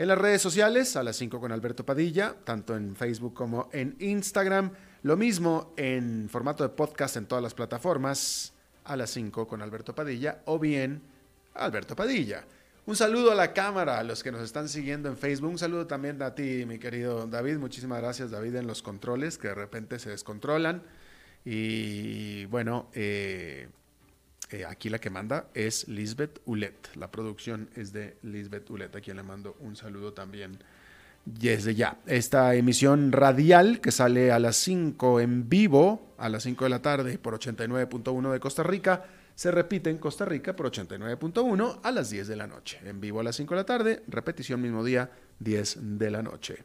En las redes sociales, a las 5 con Alberto Padilla, tanto en Facebook como en Instagram. Lo mismo en formato de podcast en todas las plataformas, a las 5 con Alberto Padilla o bien Alberto Padilla. Un saludo a la cámara, a los que nos están siguiendo en Facebook. Un saludo también a ti, mi querido David. Muchísimas gracias, David, en los controles, que de repente se descontrolan. Y bueno, eh, eh, aquí la que manda es Lisbeth Ulet. La producción es de Lisbeth Ulet, a quien le mando un saludo también desde ya. Esta emisión radial que sale a las 5 en vivo, a las 5 de la tarde por 89.1 de Costa Rica, se repite en Costa Rica por 89.1 a las 10 de la noche. En vivo a las 5 de la tarde, repetición mismo día, 10 de la noche.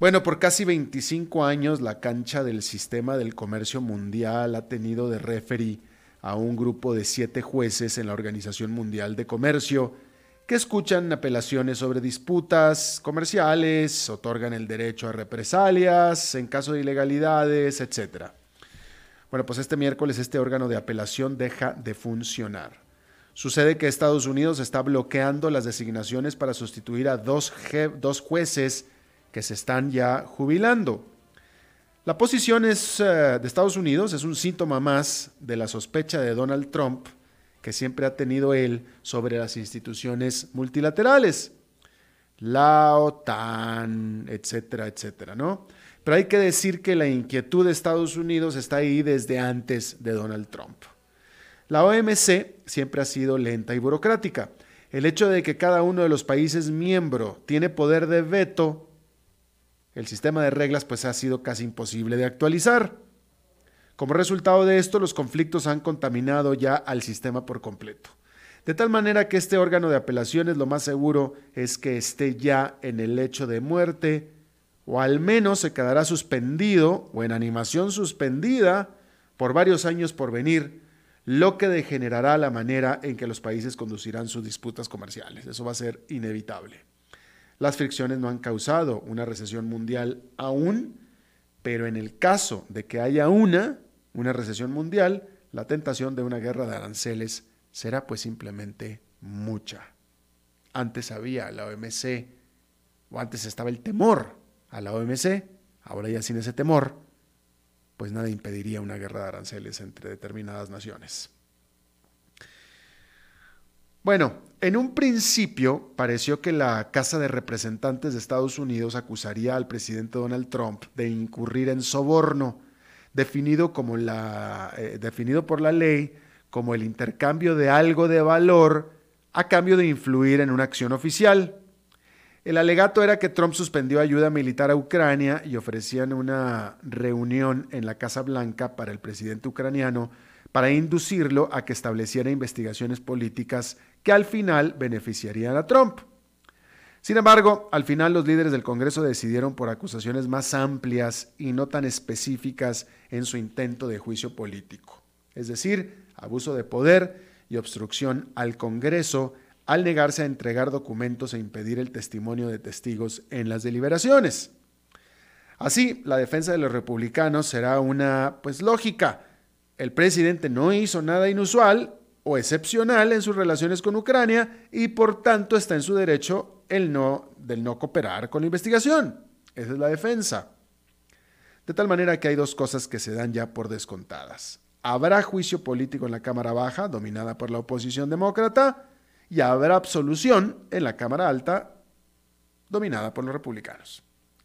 Bueno, por casi 25 años la cancha del sistema del comercio mundial ha tenido de referee a un grupo de siete jueces en la Organización Mundial de Comercio que escuchan apelaciones sobre disputas comerciales, otorgan el derecho a represalias en caso de ilegalidades, etc. Bueno, pues este miércoles este órgano de apelación deja de funcionar. Sucede que Estados Unidos está bloqueando las designaciones para sustituir a dos, dos jueces que se están ya jubilando. La posición eh, de Estados Unidos es un síntoma más de la sospecha de Donald Trump que siempre ha tenido él sobre las instituciones multilaterales, la OTAN, etcétera, etcétera, ¿no? Pero hay que decir que la inquietud de Estados Unidos está ahí desde antes de Donald Trump. La OMC siempre ha sido lenta y burocrática. El hecho de que cada uno de los países miembro tiene poder de veto el sistema de reglas pues ha sido casi imposible de actualizar. Como resultado de esto, los conflictos han contaminado ya al sistema por completo. De tal manera que este órgano de apelaciones lo más seguro es que esté ya en el lecho de muerte o al menos se quedará suspendido o en animación suspendida por varios años por venir, lo que degenerará la manera en que los países conducirán sus disputas comerciales. Eso va a ser inevitable. Las fricciones no han causado una recesión mundial aún, pero en el caso de que haya una, una recesión mundial, la tentación de una guerra de aranceles será pues simplemente mucha. Antes había la OMC, o antes estaba el temor a la OMC, ahora ya sin ese temor, pues nada impediría una guerra de aranceles entre determinadas naciones. Bueno, en un principio pareció que la Casa de Representantes de Estados Unidos acusaría al presidente Donald Trump de incurrir en soborno, eh, definido por la ley como el intercambio de algo de valor a cambio de influir en una acción oficial. El alegato era que Trump suspendió ayuda militar a Ucrania y ofrecían una reunión en la Casa Blanca para el presidente ucraniano para inducirlo a que estableciera investigaciones políticas que al final beneficiarían a Trump. Sin embargo, al final los líderes del Congreso decidieron por acusaciones más amplias y no tan específicas en su intento de juicio político, es decir, abuso de poder y obstrucción al Congreso al negarse a entregar documentos e impedir el testimonio de testigos en las deliberaciones. Así, la defensa de los republicanos será una, pues lógica, el presidente no hizo nada inusual excepcional en sus relaciones con Ucrania y por tanto está en su derecho el no, del no cooperar con la investigación. Esa es la defensa. De tal manera que hay dos cosas que se dan ya por descontadas. Habrá juicio político en la Cámara Baja, dominada por la oposición demócrata, y habrá absolución en la Cámara Alta, dominada por los republicanos.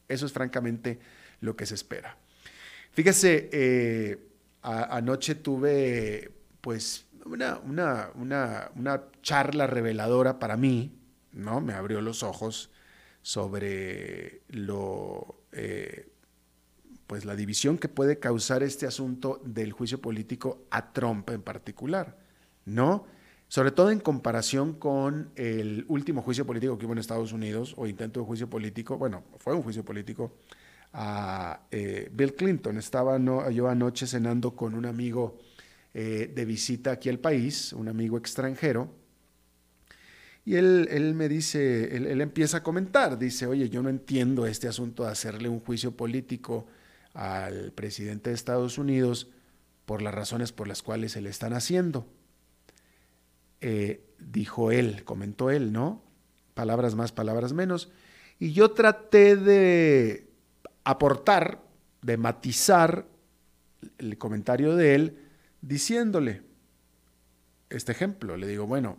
Eso es francamente lo que se espera. Fíjese, eh, anoche tuve pues una, una, una, una, charla reveladora para mí, ¿no? Me abrió los ojos sobre lo, eh, pues la división que puede causar este asunto del juicio político a Trump en particular, ¿no? Sobre todo en comparación con el último juicio político que hubo en Estados Unidos, o intento de juicio político, bueno, fue un juicio político a eh, Bill Clinton. Estaba yo anoche cenando con un amigo eh, de visita aquí al país, un amigo extranjero, y él, él me dice, él, él, empieza a comentar, dice, oye, yo no entiendo este asunto de hacerle un juicio político al presidente de Estados Unidos por las razones por las cuales se le están haciendo. Eh, dijo él, comentó él, ¿no? Palabras más, palabras menos. Y yo traté de aportar, de matizar el comentario de él, diciéndole este ejemplo. Le digo, bueno,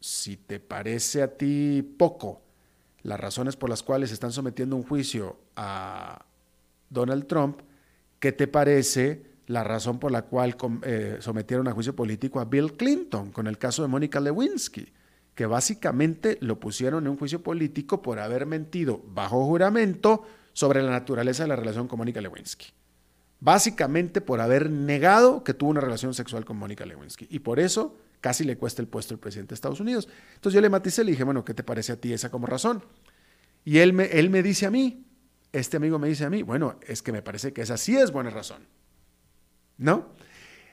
si te parece a ti poco las razones por las cuales están sometiendo un juicio a Donald Trump, ¿qué te parece la razón por la cual eh, sometieron a juicio político a Bill Clinton con el caso de Mónica Lewinsky? Que básicamente lo pusieron en un juicio político por haber mentido bajo juramento sobre la naturaleza de la relación con Mónica Lewinsky. Básicamente por haber negado que tuvo una relación sexual con Mónica Lewinsky. Y por eso casi le cuesta el puesto al presidente de Estados Unidos. Entonces yo le maticé, le dije, bueno, ¿qué te parece a ti esa como razón? Y él me, él me dice a mí, este amigo me dice a mí, bueno, es que me parece que esa sí es buena razón. ¿No?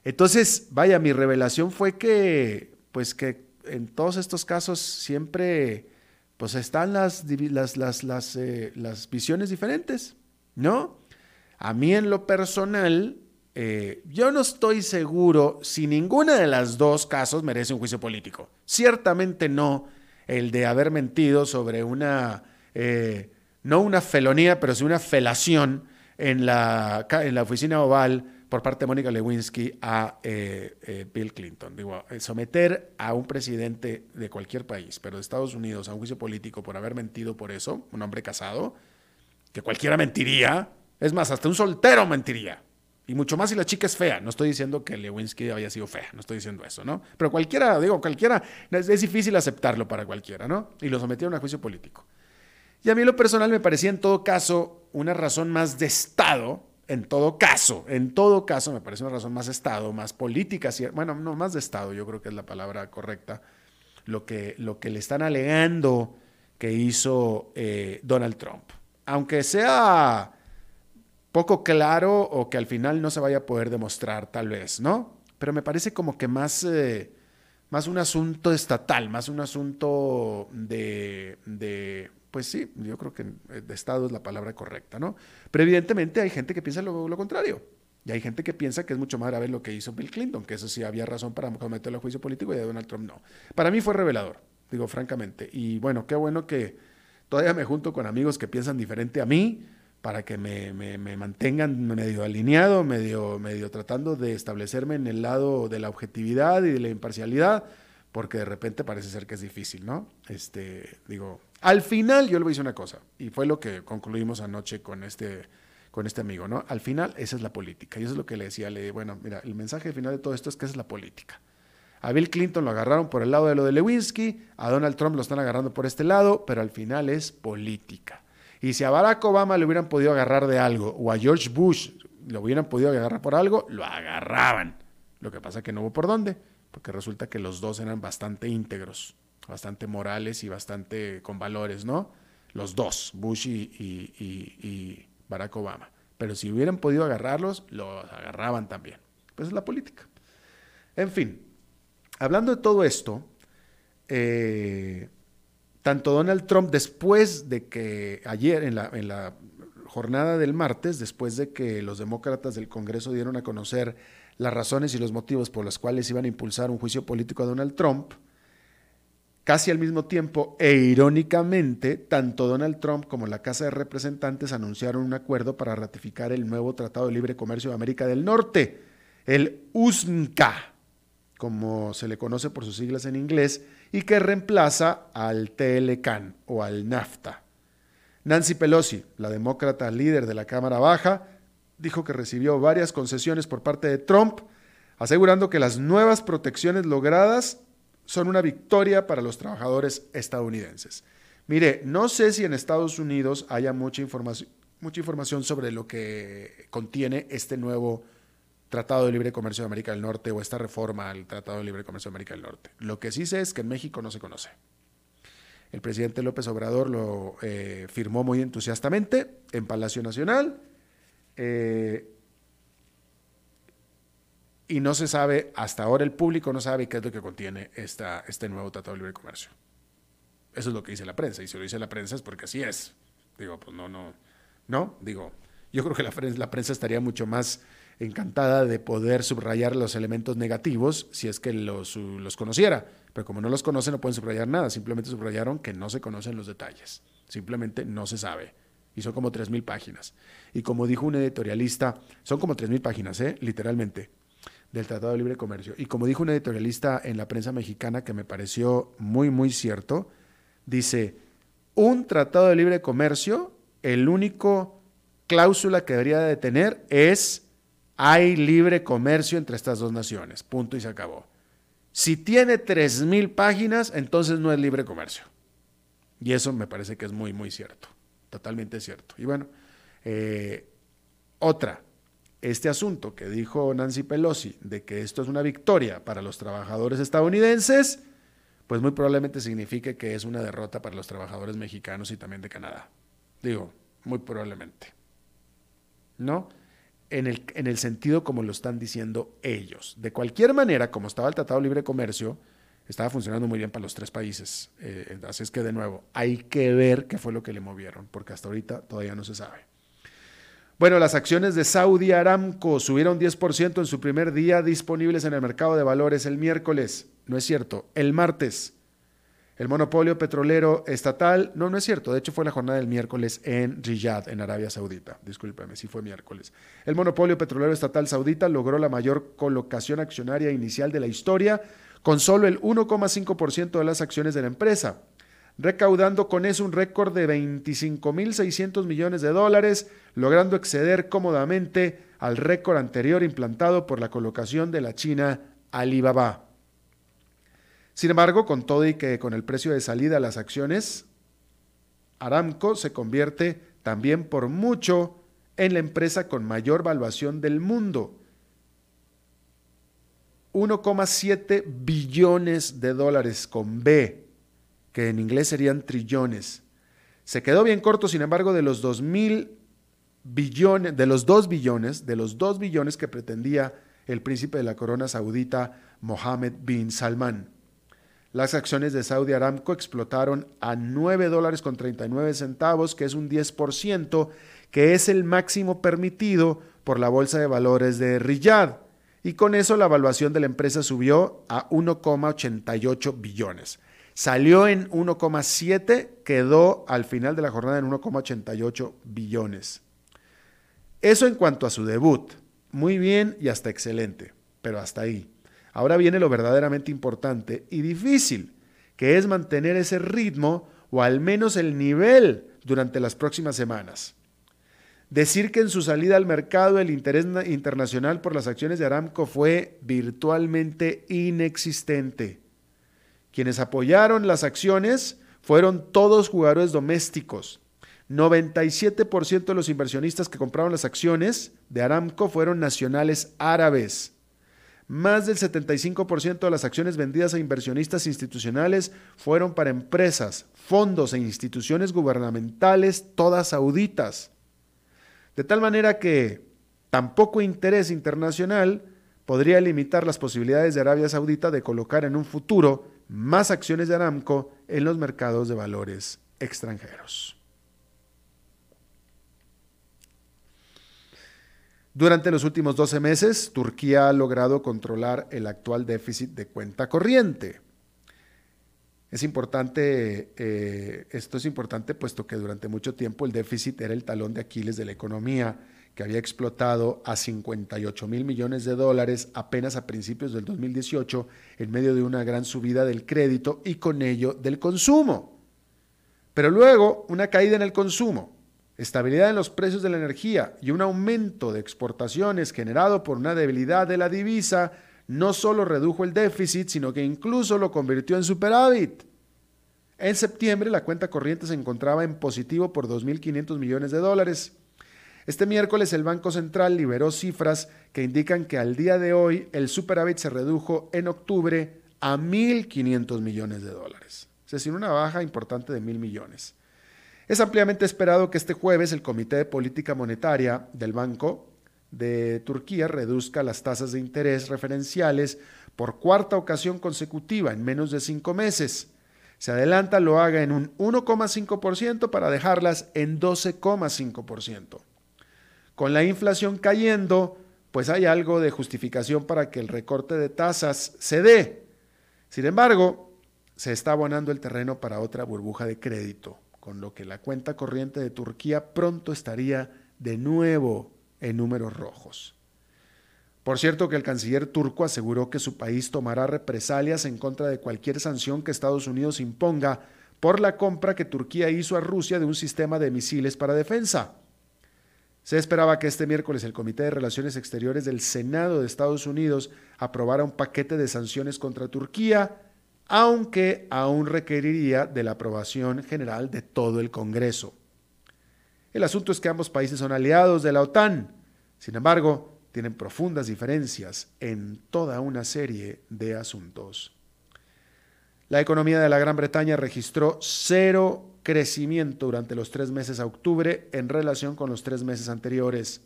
Entonces, vaya, mi revelación fue que, pues que en todos estos casos siempre, pues están las, las, las, eh, las visiones diferentes, ¿no? A mí en lo personal, eh, yo no estoy seguro si ninguna de las dos casos merece un juicio político. Ciertamente no el de haber mentido sobre una... Eh, no una felonía, pero sí una felación en la, en la oficina oval por parte de Mónica Lewinsky a eh, Bill Clinton. Digo, someter a un presidente de cualquier país, pero de Estados Unidos, a un juicio político por haber mentido por eso, un hombre casado, que cualquiera mentiría, es más, hasta un soltero mentiría. Y mucho más si la chica es fea. No estoy diciendo que Lewinsky haya sido fea, no estoy diciendo eso, ¿no? Pero cualquiera, digo, cualquiera, es, difícil aceptarlo para cualquiera, ¿no? Y lo sometieron a juicio político. Y a mí lo personal me parecía en todo caso una razón más de Estado, en todo caso, en todo caso me parece una razón más de Estado, más política, bueno, no más de Estado, yo creo que es la palabra correcta, lo que, lo que le están alegando que hizo eh, Donald Trump. Aunque sea poco claro o que al final no se vaya a poder demostrar, tal vez, ¿no? Pero me parece como que más... Eh, más un asunto estatal, más un asunto de, de, pues sí, yo creo que de Estado es la palabra correcta, ¿no? Pero evidentemente hay gente que piensa lo, contrario. Y hay gente que piensa que es mucho más grave lo que hizo Bill Clinton, que eso sí había razón para cometerlo a juicio político y a Donald Trump no. Para mí fue revelador, digo francamente. Y bueno, qué bueno que todavía me junto con amigos que piensan diferente a mí para que me, me, me mantengan medio alineado, medio, medio tratando de establecerme en el lado de la objetividad y de la imparcialidad, porque de repente parece ser que es difícil, ¿no? Este, digo, al final yo le decir una cosa, y fue lo que concluimos anoche con este, con este amigo, ¿no? Al final esa es la política, y eso es lo que le decía, le bueno, mira, el mensaje final de todo esto es que esa es la política. A Bill Clinton lo agarraron por el lado de lo de Lewinsky, a Donald Trump lo están agarrando por este lado, pero al final es política. Y si a Barack Obama le hubieran podido agarrar de algo, o a George Bush lo hubieran podido agarrar por algo, lo agarraban. Lo que pasa es que no hubo por dónde, porque resulta que los dos eran bastante íntegros bastante morales y bastante con valores, ¿no? Los dos, Bush y, Barack Obama. Pero si hubieran podido agarrarlos, los agarraban también. Pues es la política. En fin, hablando de todo esto, eh, tanto Donald Trump, después de que ayer, en la, jornada del martes, después de que los demócratas del Congreso dieron a conocer las razones y los motivos por los cuales iban a impulsar un juicio político a Donald Trump, Casi al mismo tiempo e irónicamente, tanto Donald Trump como la Casa de Representantes anunciaron un acuerdo para ratificar el nuevo Tratado de Libre Comercio de América del Norte, el USMCA, como se le conoce por sus siglas en inglés, y que reemplaza al TLCAN o al NAFTA. Nancy Pelosi, la demócrata líder de la Cámara Baja, dijo que recibió varias concesiones por parte de Trump, asegurando que las nuevas protecciones logradas son una victoria para los trabajadores estadounidenses. Mire, no sé si en Estados Unidos haya mucha mucha información sobre lo que contiene este nuevo Tratado de Libre Comercio de América del Norte o esta reforma al Tratado de Libre Comercio de América del Norte. Lo que sí sé es que en México no se conoce. El presidente López Obrador lo eh, firmó muy entusiastamente en Palacio Nacional eh, y no se sabe, hasta ahora el público no sabe qué es lo que contiene esta, este nuevo Tratado de Libre Comercio. Eso es lo que dice la prensa y si lo dice la prensa es porque así es. Digo, pues no, no, no, digo, yo creo que la la prensa estaría mucho más encantada de poder subrayar los elementos negativos si es que los, los conociera. Pero como no los conoce, no pueden subrayar nada. Simplemente subrayaron que no se conocen los detalles. Simplemente no se sabe. Y son como 3.000 páginas. Y como dijo un editorialista, son como 3.000 páginas, ¿eh? literalmente, del Tratado de Libre Comercio. Y como dijo un editorialista en la prensa mexicana que me pareció muy, muy cierto, dice, un Tratado de Libre Comercio, el único cláusula que debería de tener es hay libre comercio entre estas dos naciones. Punto y se acabó. Si tiene 3.000 páginas, entonces no es libre comercio. Y eso me parece que es muy, muy cierto. Totalmente cierto. Y bueno, eh, otra, este asunto que dijo Nancy Pelosi de que esto es una victoria para los trabajadores estadounidenses, pues muy probablemente signifique que es una derrota para los trabajadores mexicanos y también de Canadá. Digo, muy probablemente. ¿No? En el, en el sentido como lo están diciendo ellos. De cualquier manera, como estaba el Tratado de Libre Comercio, estaba funcionando muy bien para los tres países. Eh, así es que, de nuevo, hay que ver qué fue lo que le movieron, porque hasta ahorita todavía no se sabe. Bueno, las acciones de Saudi Aramco subieron 10% en su primer día disponibles en el mercado de valores el miércoles. No es cierto, el martes. El monopolio petrolero estatal, no, no es cierto, de hecho fue la jornada del miércoles en Riyadh, en Arabia Saudita, discúlpeme, sí fue miércoles. El monopolio petrolero estatal saudita logró la mayor colocación accionaria inicial de la historia, con solo el 1,5% de las acciones de la empresa, recaudando con eso un récord de 25.600 millones de dólares, logrando exceder cómodamente al récord anterior implantado por la colocación de la China Alibaba. Sin embargo, con todo y que con el precio de salida las acciones, Aramco se convierte también por mucho en la empresa con mayor valuación del mundo. 1,7 billones de dólares con B, que en inglés serían trillones. Se quedó bien corto, sin embargo, de los 2 mil billones, de los 2 billones, de los 2 billones que pretendía el príncipe de la corona saudita Mohammed bin Salman. Las acciones de Saudi Aramco explotaron a 9 dólares con 39 centavos, que es un 10%, que es el máximo permitido por la Bolsa de Valores de Riyadh. Y con eso la evaluación de la empresa subió a 1,88 billones. Salió en 1,7, quedó al final de la jornada en 1,88 billones. Eso en cuanto a su debut. Muy bien y hasta excelente, pero hasta ahí. Ahora viene lo verdaderamente importante y difícil, que es mantener ese ritmo o al menos el nivel durante las próximas semanas. Decir que en su salida al mercado el interés internacional por las acciones de Aramco fue virtualmente inexistente. Quienes apoyaron las acciones fueron todos jugadores domésticos. 97% de los inversionistas que compraron las acciones de Aramco fueron nacionales árabes. Más del 75% de las acciones vendidas a inversionistas institucionales fueron para empresas, fondos e instituciones gubernamentales, todas sauditas. De tal manera que tampoco interés internacional podría limitar las posibilidades de Arabia Saudita de colocar en un futuro más acciones de Aramco en los mercados de valores extranjeros. Durante los últimos 12 meses, Turquía ha logrado controlar el actual déficit de cuenta corriente. Es importante, eh, esto es importante puesto que durante mucho tiempo el déficit era el talón de Aquiles de la economía, que había explotado a 58 mil millones de dólares apenas a principios del 2018 en medio de una gran subida del crédito y con ello del consumo. Pero luego una caída en el consumo, estabilidad en los precios de la energía y un aumento de exportaciones generado por una debilidad de la divisa no solo redujo el déficit, sino que incluso lo convirtió en superávit. En septiembre la cuenta corriente se encontraba en positivo por 2.500 millones de dólares. Este miércoles el Banco Central liberó cifras que indican que al día de hoy el superávit se redujo en octubre a 1.500 millones de dólares, es decir, una baja importante de mil millones. Es ampliamente esperado que este jueves el Comité de Política Monetaria del Banco de Turquía reduzca las tasas de interés referenciales por cuarta ocasión consecutiva en menos de cinco meses. Se adelanta lo haga en un 1,5% para dejarlas en 12,5%. Con la inflación cayendo, pues hay algo de justificación para que el recorte de tasas se dé. Sin embargo, se está abonando el terreno para otra burbuja de crédito, con lo que la cuenta corriente de Turquía pronto estaría de nuevo en números rojos. Por cierto que el canciller turco aseguró que su país tomará represalias en contra de cualquier sanción que Estados Unidos imponga por la compra que Turquía hizo a Rusia de un sistema de misiles para defensa. Se esperaba que este miércoles el Comité de Relaciones Exteriores del Senado de Estados Unidos aprobara un paquete de sanciones contra Turquía, aunque aún requeriría de la aprobación general de todo el Congreso. El asunto es que ambos países son aliados de la OTAN. Sin embargo, tienen profundas diferencias en toda una serie de asuntos. La economía de la Gran Bretaña registró cero crecimiento durante los tres meses a octubre en relación con los tres meses anteriores.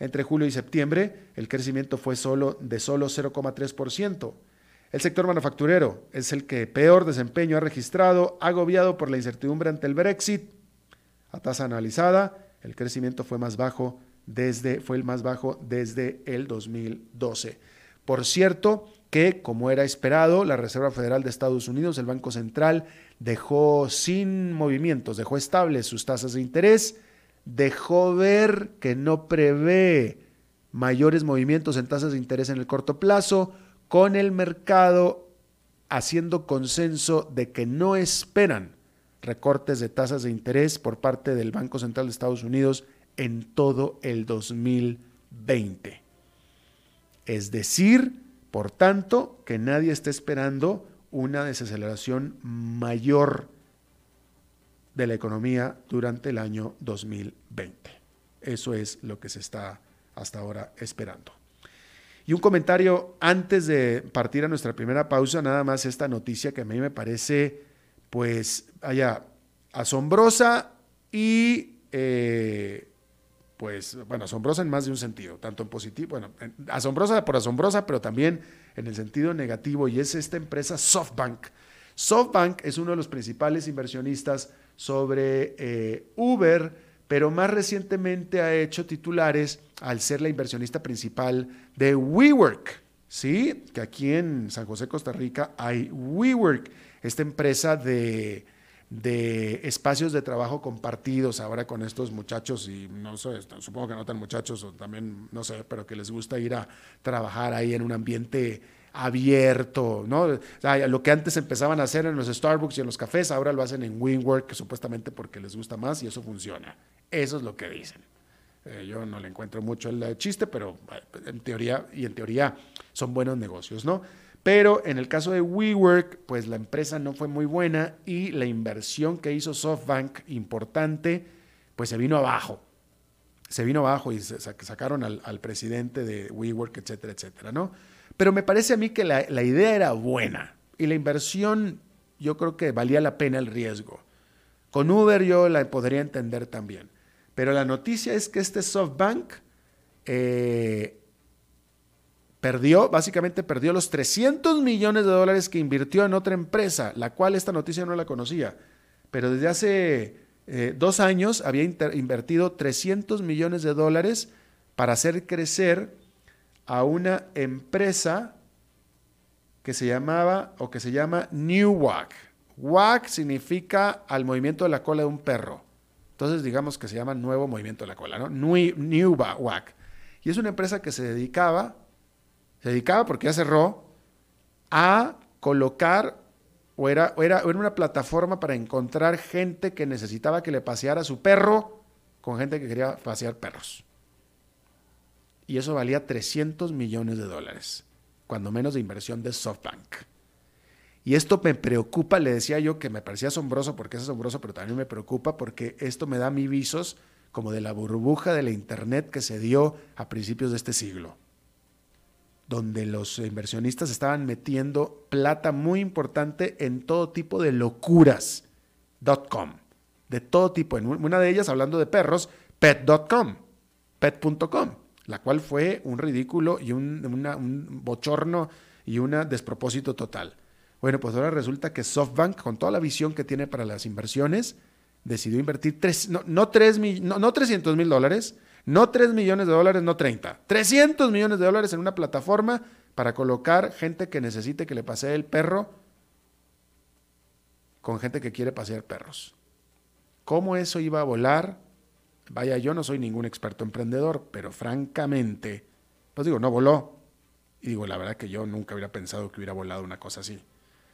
Entre julio y septiembre, el crecimiento fue solo de solo 0,3%. El sector manufacturero es el que peor desempeño ha registrado, agobiado por la incertidumbre ante el Brexit a tasa analizada, el crecimiento fue más bajo desde fue el más bajo desde el 2012. Por cierto, que como era esperado, la Reserva Federal de Estados Unidos, el Banco Central, dejó sin movimientos, dejó estables sus tasas de interés, dejó ver que no prevé mayores movimientos en tasas de interés en el corto plazo, con el mercado haciendo consenso de que no esperan recortes de tasas de interés por parte del Banco Central de Estados Unidos en todo el 2020. Es decir, por tanto, que nadie está esperando una desaceleración mayor de la economía durante el año 2020. Eso es lo que se está hasta ahora esperando. Y un comentario antes de partir a nuestra primera pausa, nada más esta noticia que a mí me parece pues haya asombrosa y eh, pues bueno, asombrosa en más de un sentido, tanto en positivo, bueno, asombrosa por asombrosa, pero también en el sentido negativo, y es esta empresa SoftBank. SoftBank es uno de los principales inversionistas sobre eh, Uber, pero más recientemente ha hecho titulares al ser la inversionista principal de WeWork, ¿sí? Que aquí en San José, Costa Rica, hay WeWork esta empresa de, espacios de trabajo compartidos ahora con estos muchachos y no sé, supongo que no tan muchachos o también, no sé, pero que les gusta ir a trabajar ahí en un ambiente abierto, ¿no? lo que antes empezaban a hacer en los Starbucks y en los cafés, ahora lo hacen en WinWork, supuestamente porque les gusta más y eso funciona. Eso es lo que dicen. Eh, yo no le encuentro mucho el chiste, pero eh, en teoría, y en teoría son buenos negocios, ¿no? Pero en el caso de WeWork, pues la empresa no fue muy buena y la inversión que hizo SoftBank, importante, pues se vino abajo. Se vino abajo y sacaron al, presidente de WeWork, etcétera, etcétera, ¿no? Pero me parece a mí que la, idea era buena y la inversión yo creo que valía la pena el riesgo. Con Uber yo la podría entender también. Pero la noticia es que este SoftBank eh, perdió, básicamente perdió los 300 millones de dólares que invirtió en otra empresa, la cual esta noticia no la conocía, pero desde hace eh, dos años había invertido 300 millones de dólares para hacer crecer a una empresa que se llamaba o que se llama New Wag. Wag significa al movimiento de la cola de un perro. Entonces digamos que se llama Nuevo Movimiento de la Cola, ¿no? New, New. Y es una empresa que se dedicaba se dedicaba, porque ya cerró, a colocar, o era, era, una plataforma para encontrar gente que necesitaba que le paseara su perro con gente que quería pasear perros. Y eso valía 300 millones de dólares, cuando menos de inversión de SoftBank. Y esto me preocupa, le decía yo que me parecía asombroso porque es asombroso, pero también me preocupa porque esto me da mi visos como de la burbuja de la Internet que se dio a principios de este siglo, donde los inversionistas estaban metiendo plata muy importante en todo tipo de locuras. .com, de todo tipo. En una de ellas, hablando de perros, pet.com, pet.com, la cual fue un ridículo y un, un bochorno y un despropósito total. Bueno, pues ahora resulta que SoftBank, con toda la visión que tiene para las inversiones, decidió invertir tres, no, no, no, 300 mil dólares, no 3 millones de dólares, no 30, 300 millones de dólares en una plataforma para colocar gente que necesite que le pasee el perro con gente que quiere pasear perros. ¿Cómo eso iba a volar? Vaya, yo no soy ningún experto emprendedor, pero francamente, pues digo, no voló. Y digo, la verdad que yo nunca hubiera pensado que hubiera volado una cosa así.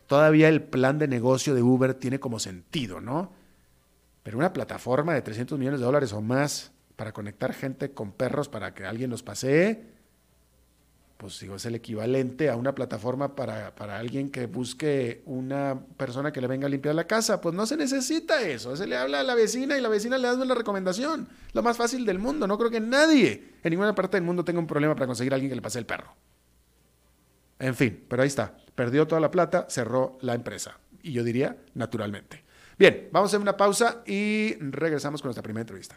Todavía el plan de negocio de Uber tiene como sentido, ¿no? Pero una plataforma de 300 millones de dólares o más para conectar gente con perros para que alguien los pasee, pues digo, es el equivalente a una plataforma para, para, alguien que busque una persona que le venga a limpiar la casa. Pues no se necesita eso. Se le habla a la vecina y la vecina le da una recomendación. Lo más fácil del mundo. No creo que nadie en ninguna parte del mundo tenga un problema para conseguir a alguien que le pase el perro. En fin, pero ahí está. Perdió toda la plata, cerró la empresa. Y yo diría, naturalmente. Bien, vamos a hacer una pausa y regresamos con nuestra primera entrevista.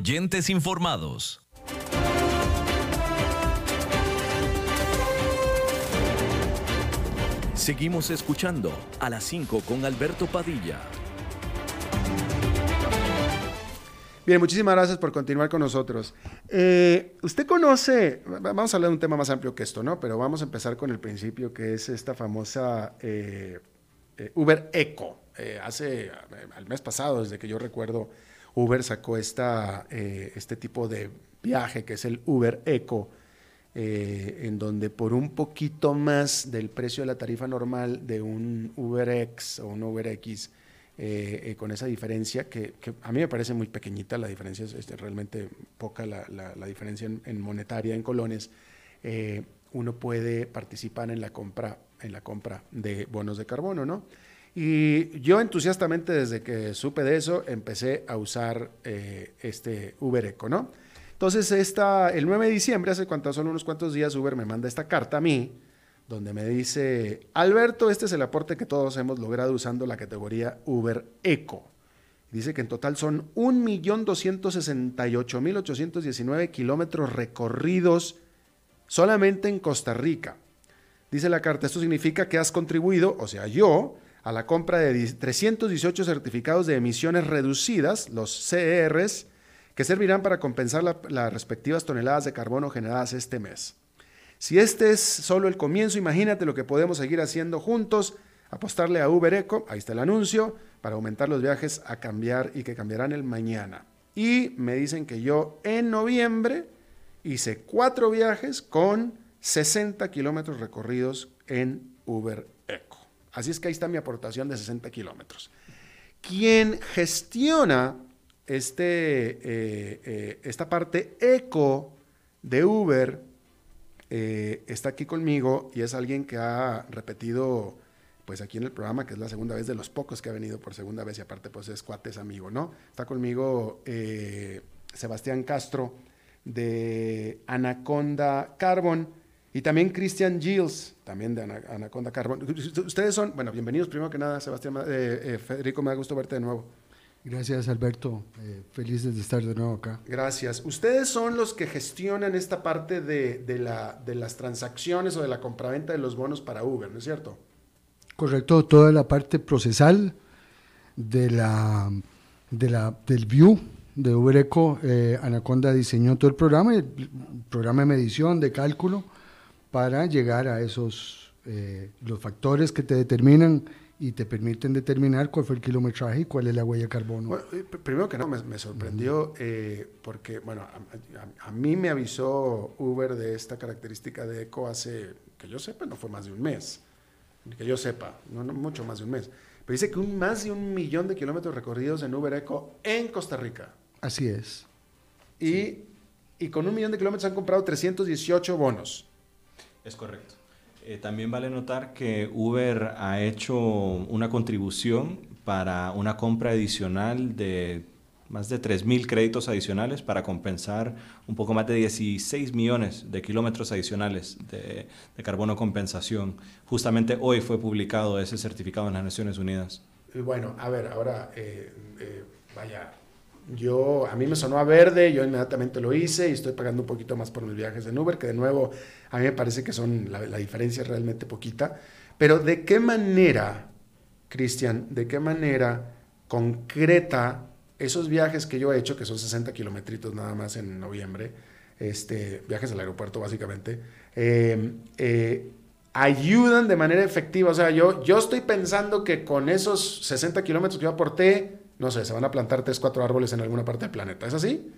Oyentes informados. Seguimos escuchando a las 5 con Alberto Padilla. Bien, muchísimas gracias por continuar con nosotros. Eh, usted conoce, vamos a hablar de un tema más amplio que esto, ¿no? Pero vamos a empezar con el principio que es esta famosa eh, eh, Uber Eco. hace, al mes pasado, desde que yo recuerdo, Uber sacó esta, eh, este tipo de viaje que es el Uber Eco, eh, en donde por un poquito más del precio de la tarifa normal de un Uber X o un Uber X, eh, con esa diferencia que, a mí me parece muy pequeñita, la diferencia es, realmente poca la, la, diferencia en, en, monetaria, en colones, uno puede participar en la compra, en la compra de bonos de carbono, ¿no? Y yo entusiastamente desde que supe de eso empecé a usar eh, este Uber Eco, ¿no? Entonces, esta, el 9 de diciembre, hace cuántos son unos cuantos días, Uber me manda esta carta a mí, donde me dice, Alberto, este es el aporte que todos hemos logrado usando la categoría Uber Eco. Dice que en total son 1.268.819 kilómetros recorridos solamente en Costa Rica. Dice la carta, esto significa que has contribuido, o sea, yo, a la compra de 318 certificados de emisiones reducidas, los CERs, que servirán para compensar las respectivas toneladas de carbono generadas este mes. Si este es solo el comienzo, imagínate lo que podemos seguir haciendo juntos, apostarle a Uber Eco, ahí está el anuncio, para aumentar los viajes a cambiar y que cambiarán el mañana. Y me dicen que yo en noviembre hice cuatro viajes con 60 kilómetros recorridos en Uber. Así es que ahí está mi aportación de 60 kilómetros. Quien gestiona este, eh, eh, esta parte eco de Uber eh, está aquí conmigo y es alguien que ha repetido pues aquí en el programa, que es la segunda vez de los pocos que ha venido por segunda vez y aparte pues es cuates amigo, ¿no? Está conmigo Sebastián Castro de Anaconda Carbon y también Christian Gilles, también de Anaconda Carbon. Ustedes son, bueno, bienvenidos primero que nada, Sebastián, eh, Federico, me da gusto verte de nuevo. Gracias, Alberto. Eh, felices de estar de nuevo acá. Gracias. Ustedes son los que gestionan esta parte de, de, la, de las transacciones o de la compraventa de los bonos para Uber, ¿no es cierto? Correcto, toda la parte procesal de la, de la, del View de Uber Eco, eh, Anaconda diseñó todo el programa, el programa de medición, de cálculo, para llegar a esos, eh, los factores que te determinan y te permiten determinar cuál fue el kilometraje y cuál es la huella de carbono. Eh, primero que nada, me, sorprendió eh, porque, bueno, a, mí me avisó Uber de esta característica de eco hace, que yo sepa, no fue más de un mes, que yo sepa, no, mucho más de un mes. Pero dice que un, más de un millón de kilómetros recorridos en Uber Eco en Costa Rica. Así es. Y, y con un millón de kilómetros han comprado 318 bonos. Es correcto. Eh, también vale notar que Uber ha hecho una contribución para una compra adicional de más de 3.000 créditos adicionales para compensar un poco más de 16 millones de kilómetros adicionales de, carbono compensación. Justamente hoy fue publicado ese certificado en las Naciones Unidas. Bueno, a ver, ahora, eh, eh, vaya, yo, a mí me sonó a verde, yo inmediatamente lo hice y estoy pagando un poquito más por mis viajes en Uber, que de nuevo a mí me parece que son la, diferencia es realmente poquita. Pero ¿de qué manera, Cristian, de qué manera concreta esos viajes que yo he hecho, que son 60 kilometritos nada más en noviembre, este, viajes al aeropuerto básicamente, eh, eh, ayudan de manera efectiva? O sea, yo, yo estoy pensando que con esos 60 kilómetros que yo aporté, no sé, se van a plantar tres, cuatro árboles en alguna parte del planeta. ¿Es así?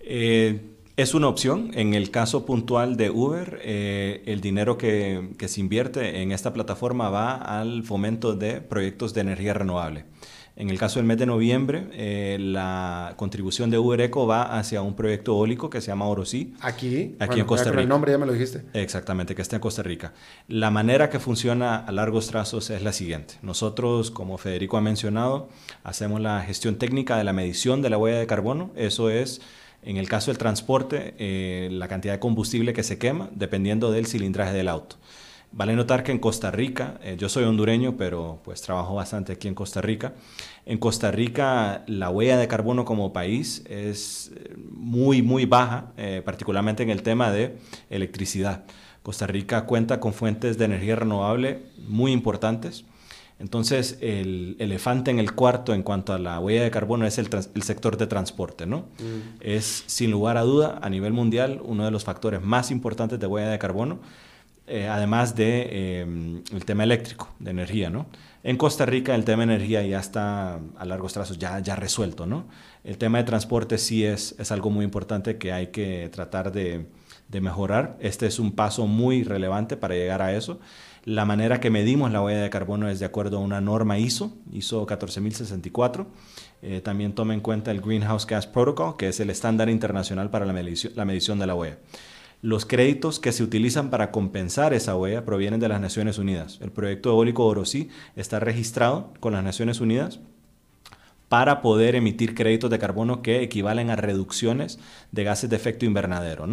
Eh, es una opción. En el caso puntual de Uber, eh, el dinero que, se invierte en esta plataforma va al fomento de proyectos de energía renovable. En el caso del mes de noviembre, eh, la contribución de Uber Eco va hacia un proyecto eólico que se llama Orosí. Aquí, aquí en Costa Rica. el nombre ya me lo dijiste. Exactamente, que está en Costa Rica. La manera que funciona a largos trazos es la siguiente. Nosotros, como Federico ha mencionado, hacemos la gestión técnica de la medición de la huella de carbono. Eso es en el caso del transporte, eh, la cantidad de combustible que se quema dependiendo del cilindraje del auto. Vale notar que en Costa Rica, eh, yo soy hondureño, pero pues trabajo bastante aquí en Costa Rica. En Costa Rica la huella de carbono como país es eh, muy, muy baja, eh, particularmente en el tema de electricidad. Costa Rica cuenta con fuentes de energía renovable muy importantes. Entonces, el elefante en el cuarto en cuanto a la huella de carbono es el, sector de transporte, ¿no? Mm. Es, sin lugar a duda, a nivel mundial, uno de los factores más importantes de huella de carbono eh, además de em, tema eléctrico, de energía, ¿no? En Costa Rica el tema de energía ya está a largos trazos ya, ya resuelto, ¿no? El tema de transporte sí es, es algo muy importante que hay que tratar de, de mejorar. Este es un paso muy relevante para llegar a eso. La manera que medimos la huella de carbono es de acuerdo a una norma ISO, ISO 14064. Eh, también toma en cuenta el Greenhouse Gas Protocol, que es el estándar internacional para la medición, la medición de la huella. Los créditos que se utilizan para compensar esa huella provienen de las Naciones Unidas. El proyecto eólico Orosí está registrado con las Naciones Unidas para poder emitir créditos de carbono que equivalen a reducciones de gases de efecto invernadero.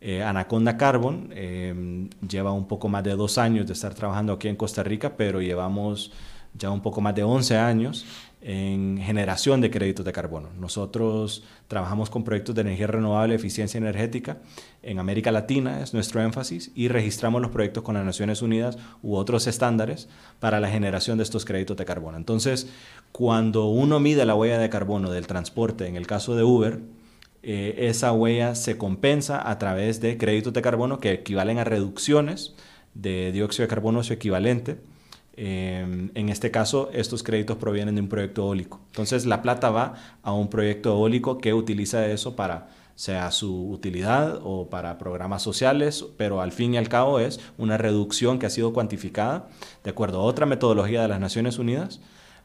Eh, Anaconda Carbon eh, lleva un poco más de dos años de estar trabajando aquí en Costa Rica, pero llevamos ya un poco más de 11 años en generación de créditos de carbono. Nosotros trabajamos con proyectos de energía renovable, eficiencia energética. En América Latina es nuestro énfasis y registramos los proyectos con las Naciones Unidas u otros estándares para la generación de estos créditos de carbono. Entonces, cuando uno mide la huella de carbono del transporte, en el caso de Uber, eh, esa huella se compensa a través de créditos de carbono que equivalen a reducciones de dióxido de carbono o equivalente Em, en este caso, estos créditos provienen de un proyecto eólico. Entonces, la plata va a un proyecto eólico que utiliza eso para sea su utilidad o para programas sociales, pero al fin y al cabo es una reducción que ha sido cuantificada de acuerdo a otra metodología de las Naciones Unidas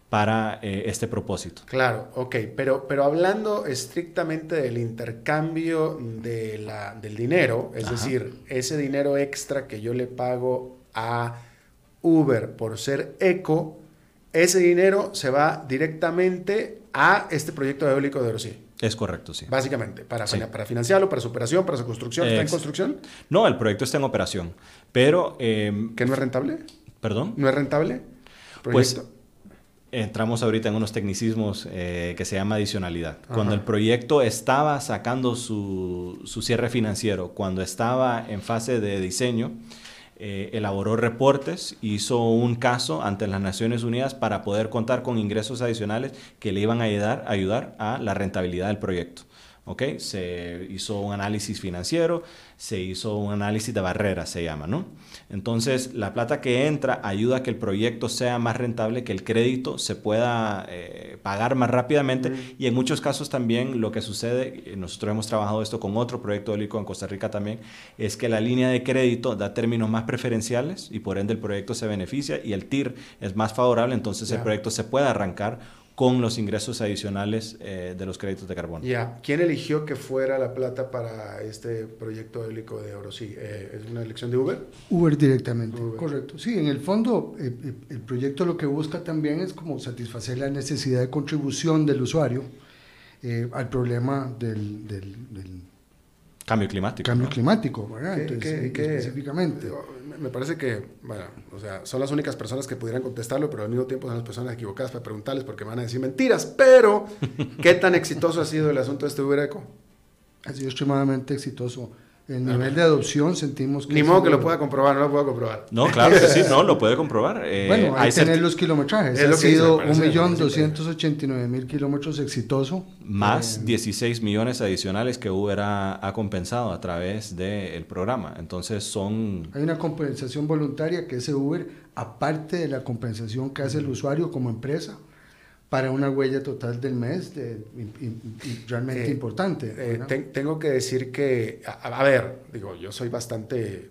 para eh, este propósito. Claro, ok, pero, pero hablando estrictamente del intercambio de la, del dinero, es decir, ese dinero extra que yo le pago a Uber por ser eco, ese dinero se va directamente a este proyecto eólico de Orosí. Es correcto, sí. Básicamente, para, para financiarlo, para su operación, para su construcción. ¿Está en construcción? No, el proyecto está en operación, pero... Em, ¿Que no es rentable? ¿Perdón? ¿No es rentable? Pues entramos ahorita en unos tecnicismos eh, que se llama adicionalidad. Cuando el proyecto estaba sacando su, su, cierre financiero, cuando estaba en fase de diseño, eh, elaboró reportes, hizo un caso ante las Naciones Unidas para poder contar con ingresos adicionales que le iban a ayudar, ayudar a la rentabilidad del proyecto. ¿Ok? Se hizo un análisis financiero, se hizo un análisis de barreras, se llama, ¿no? Entonces, la plata que entra ayuda a que el proyecto sea más rentable, que el crédito se pueda eh, pagar más rápidamente y en muchos casos también lo que sucede, nosotros hemos trabajado esto con otro proyecto eólico en Costa Rica también, es que la línea de crédito da términos más preferenciales y por ende el proyecto se beneficia y el TIR es más favorable, entonces el proyecto se puede arrancar con los ingresos adicionales eh, de los créditos de carbono. Ya, ¿quién eligió que fuera la plata para este proyecto eólico de oro? Sí, eh, ¿es una elección de Uber? Uber directamente, correcto. Sí, en el fondo eh, el proyecto lo que busca también es como satisfacer la necesidad de contribución del usuario al problema del, cambio climático. Cambio climático, ¿verdad? Entonces, específicamente me parece que, bueno, o sea, son las únicas personas que pudieran contestarlo, pero al mismo tiempo son las personas equivocadas para preguntarles porque van a decir mentiras. Pero, ¿qué tan exitoso ha sido el asunto de este Uber Eco? Ha sido extremadamente exitoso. El nivel de adopción sentimos que... Ni modo que lo pueda comprobar, no lo puedo comprobar. No, claro que sí, no, lo puede comprobar. Eh, bueno, hay que tener los kilometrajes. ha sido 1.289.000 kilómetros exitoso. Más 16 millones adicionales que Uber ha, ha compensado a través del programa. Entonces son... Hay una compensación voluntaria que es Uber, aparte de la compensación que hace el usuario como empresa para una huella total del mes de, realmente eh, importante. Eh, tengo que decir que, a, ver, digo, yo soy bastante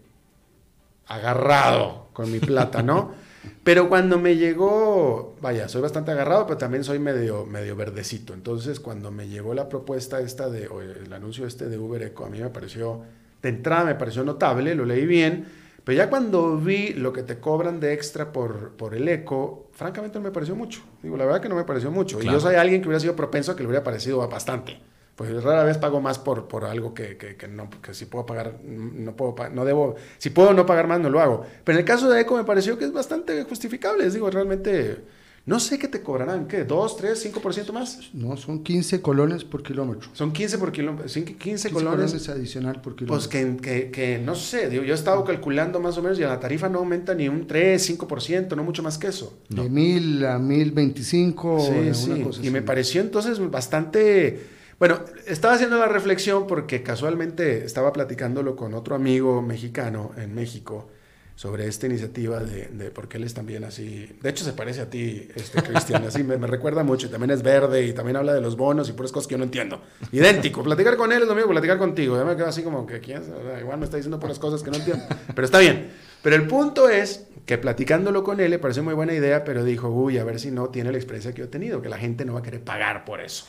agarrado con mi plata, ¿no? pero cuando me llegó, vaya, soy bastante agarrado, pero también soy medio, medio verdecito. Entonces, cuando me llegó la propuesta esta de, o el anuncio este de Uber Eco, a mí me pareció, de entrada me pareció notable, lo leí bien, pero ya cuando vi lo que te cobran de extra por, por el eco, francamente no me pareció mucho. Digo, la verdad que no me pareció mucho. Y yo soy alguien que hubiera sido propenso a que le hubiera parecido bastante. Pues rara vez pago más por, por algo que, que, que no, que si puedo pagar, no puedo, no debo, si puedo no pagar más, no lo hago. Pero en el caso de Eco me pareció que es bastante justificable. Digo, realmente no sé qué te cobrarán, ¿qué? ¿2, 3, 5% más? No, son 15 colones por kilómetro. Son 15 por kilómetro, 15, 15 colones. colones adicional por kilómetro. Pues que, que, que, no sé, digo, yo he estado calculando más o menos y la tarifa no aumenta ni un 3, 5%, no mucho más que eso. De 1000 a 1025. Sí, sí. Cosa y me pareció entonces bastante... Bueno, estaba haciendo la reflexión porque casualmente estaba platicándolo con otro amigo mexicano en México sobre esta iniciativa de, porque él es también así, de hecho se parece a ti, este Cristian, así me, recuerda mucho y también es verde y también habla de los bonos y puras cosas que yo no entiendo. Idéntico, platicar con él es lo mismo platicar contigo, ya me quedo así como que ¿quién? igual me está diciendo puras cosas que no entiendo, pero está bien. Pero el punto es que platicándolo con él le pareció muy buena idea, pero dijo, uy, a ver si no tiene la experiencia que yo he tenido, que la gente no va a querer pagar por eso.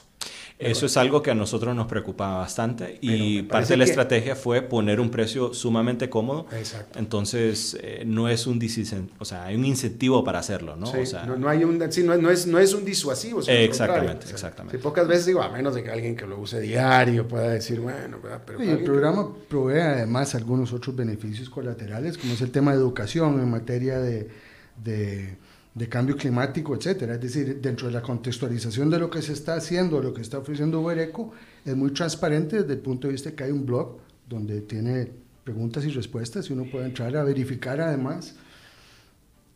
Eso es algo que a nosotros nos preocupaba bastante y parte de la estrategia fue poner un precio sumamente cómodo. Exacto. Entonces, eh, no es un o sea, hay un incentivo para hacerlo, ¿no? o sea, no, hay un, sí, no, es, no es un disuasivo. exactamente, exactamente. pocas veces digo, a menos de que alguien que lo use diario pueda decir, bueno, pero... el programa provee además algunos otros beneficios colaterales, como es el tema de educación en materia de de cambio climático, etcétera. Es decir, dentro de la contextualización de lo que se está haciendo, lo que está ofreciendo Ubereco, es muy transparente desde el punto de vista que hay un blog donde tiene preguntas y respuestas y uno puede entrar a verificar además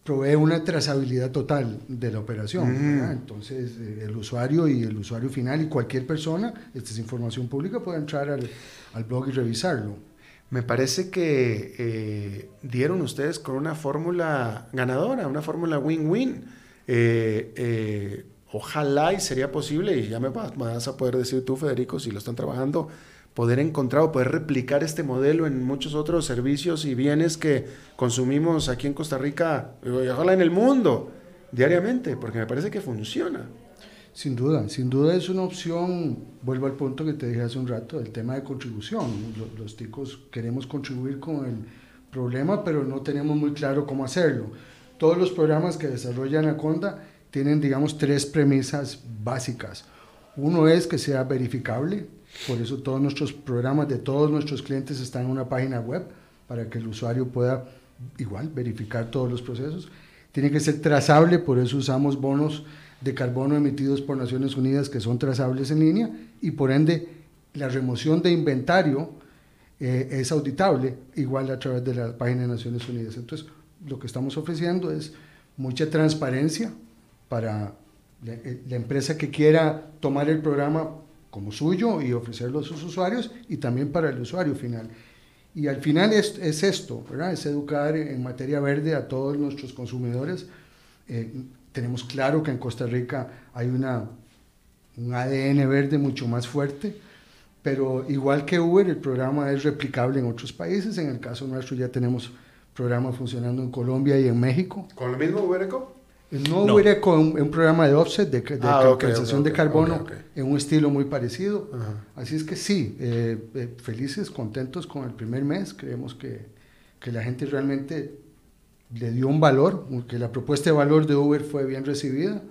provee una trazabilidad total de la operación. Mm. Entonces, eh, el usuario y el usuario final y cualquier persona, esta es información pública, puede entrar al, al blog y revisarlo. Me parece que eh, dieron ustedes con una fórmula ganadora, una fórmula win-win. Eh, eh, ojalá y sería posible, y ya me vas, a poder decir tú, Federico, si lo están trabajando, poder encontrar o poder replicar este modelo en muchos otros servicios y bienes que consumimos aquí en Costa Rica, y ojalá en el mundo. diariamente, porque me parece que funciona. Sin duda, sin duda es una opción, vuelvo al punto que te dije hace un rato, el tema de contribución. Los, los ticos queremos contribuir con el problema, pero no tenemos muy claro cómo hacerlo. Todos los programas que desarrolla Anaconda tienen, digamos, tres premisas básicas. Uno es que sea verificable, por eso todos nuestros programas de todos nuestros clientes están en una página web para que el usuario pueda igual verificar todos los procesos. Tiene que ser trazable, por eso usamos bonos de carbono emitidos por Naciones Unidas que son trazables en línea y por ende la remoción de inventario eh, es auditable igual a través de la página de Naciones Unidas. Entonces, lo que estamos ofreciendo es mucha transparencia para la, eh, la empresa que quiera tomar el programa como suyo y ofrecerlo a sus usuarios y también para el usuario final. Y al final es, es esto, ¿verdad? es educar en materia verde a todos nuestros consumidores. Eh, tenemos claro que en Costa Rica hay una, un ADN verde mucho más fuerte, pero igual que Uber, el programa es replicable en otros países. En el caso nuestro ya tenemos programas funcionando en Colombia y en México. ¿Con lo mismo Uber Eco? No, no. Uber Eco un, un, programa de offset, de, de Ah, compensación ok, de ok, carbono ok, ok. en un estilo muy parecido. Ajá. Así es que sí, eh, eh, felices, contentos con el primer mes. Creemos que, que la gente realmente le dio un valor, que la propuesta de valor de Uber fue bien recibida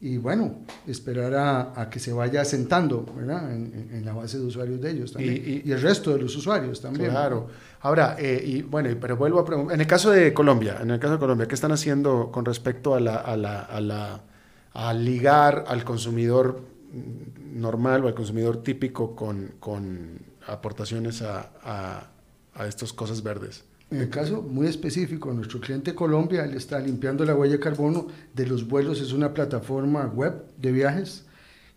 y bueno, esperar a, a que se vaya asentando ¿verdad? En, la base de usuarios de ellos también Y- y, y- el resto de los usuarios también. Claro. Ahora, eh, y bueno, pero vuelvo a preguntar, en el caso de Colombia, en el caso de Colombia, ¿qué están haciendo con respecto a la, a la, a la, a ligar al consumidor normal o al consumidor típico con, con aportaciones a, a, a estas cosas verdes? En el caso muy específico, nuestro cliente Colombia, él está limpiando la huella de carbono de los vuelos, es una plataforma web de viajes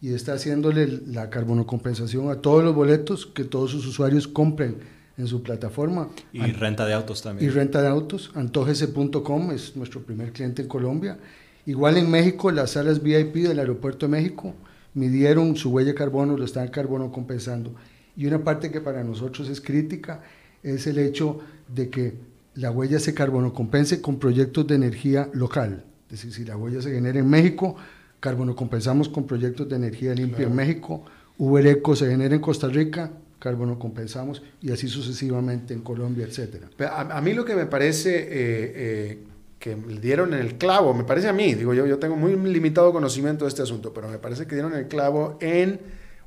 y está haciéndole la carbono compensación a todos los boletos que todos sus usuarios compren en su plataforma. Y An- renta de autos y también. renta de autos. Antojese.com es nuestro primer cliente en Colombia. Igual en México, las salas VIP del Aeropuerto de México midieron su huella de carbono, lo están carbono compensando. Y una parte que para nosotros es crítica es el hecho de que la huella se carbono compense con proyectos de energía local. Es decir, si la huella se genera en México, carbono compensamos con proyectos de energía limpia en México. Uber Eco se genera en Costa Rica, carbono compensamos y así sucesivamente en Colombia, etcétera. Pe- A, a mí lo que me parece eh, eh, que dieron en el clavo, me parece a mí, digo yo, yo tengo muy limitado conocimiento de este asunto, pero me parece que dieron el clavo en,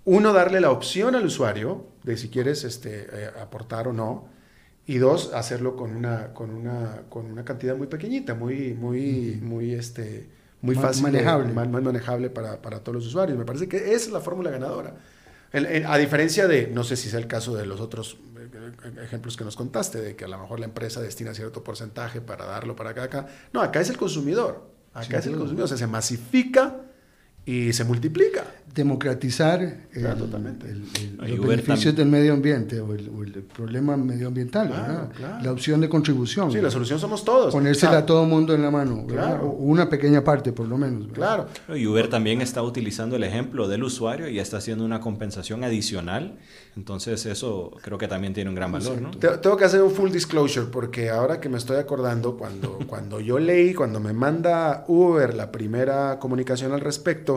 uno, darle la opción al usuario de si quieres este, eh, aportar o no, y dos, hacerlo con una, con una, con una cantidad muy pequeñita, muy, muy, muy, este, muy fácil, manejable. ma- más manejable para, para todos los usuarios. Me parece que esa es la fórmula ganadora. El- el- a diferencia de, no sé si sea el caso de los otros eh, ejemplos que nos contaste, de que a lo mejor la empresa destina cierto porcentaje para darlo para acá, acá. No, acá es el consumidor. Acá es el consumidor. O sea, se masifica y se multiplica. democratizar el, Claro, totalmente. el- el- Y los beneficios tam- del medio ambiente o el, o el problema medioambiental, Claro, ¿verdad? claro. la opción de contribución. Sí, la solución somos todos. Ponérsela Ah, a todo mundo en la mano, ¿verdad? Claro. o una pequeña parte por lo menos. ¿verdad? Claro. Y Uber también está utilizando el ejemplo del usuario y está haciendo una compensación adicional. Entonces eso creo que también tiene un gran valor, ¿no? Te- Tengo que hacer un full disclosure porque ahora que me estoy acordando, cuando, cuando yo leí, cuando me manda Uber la primera comunicación al respecto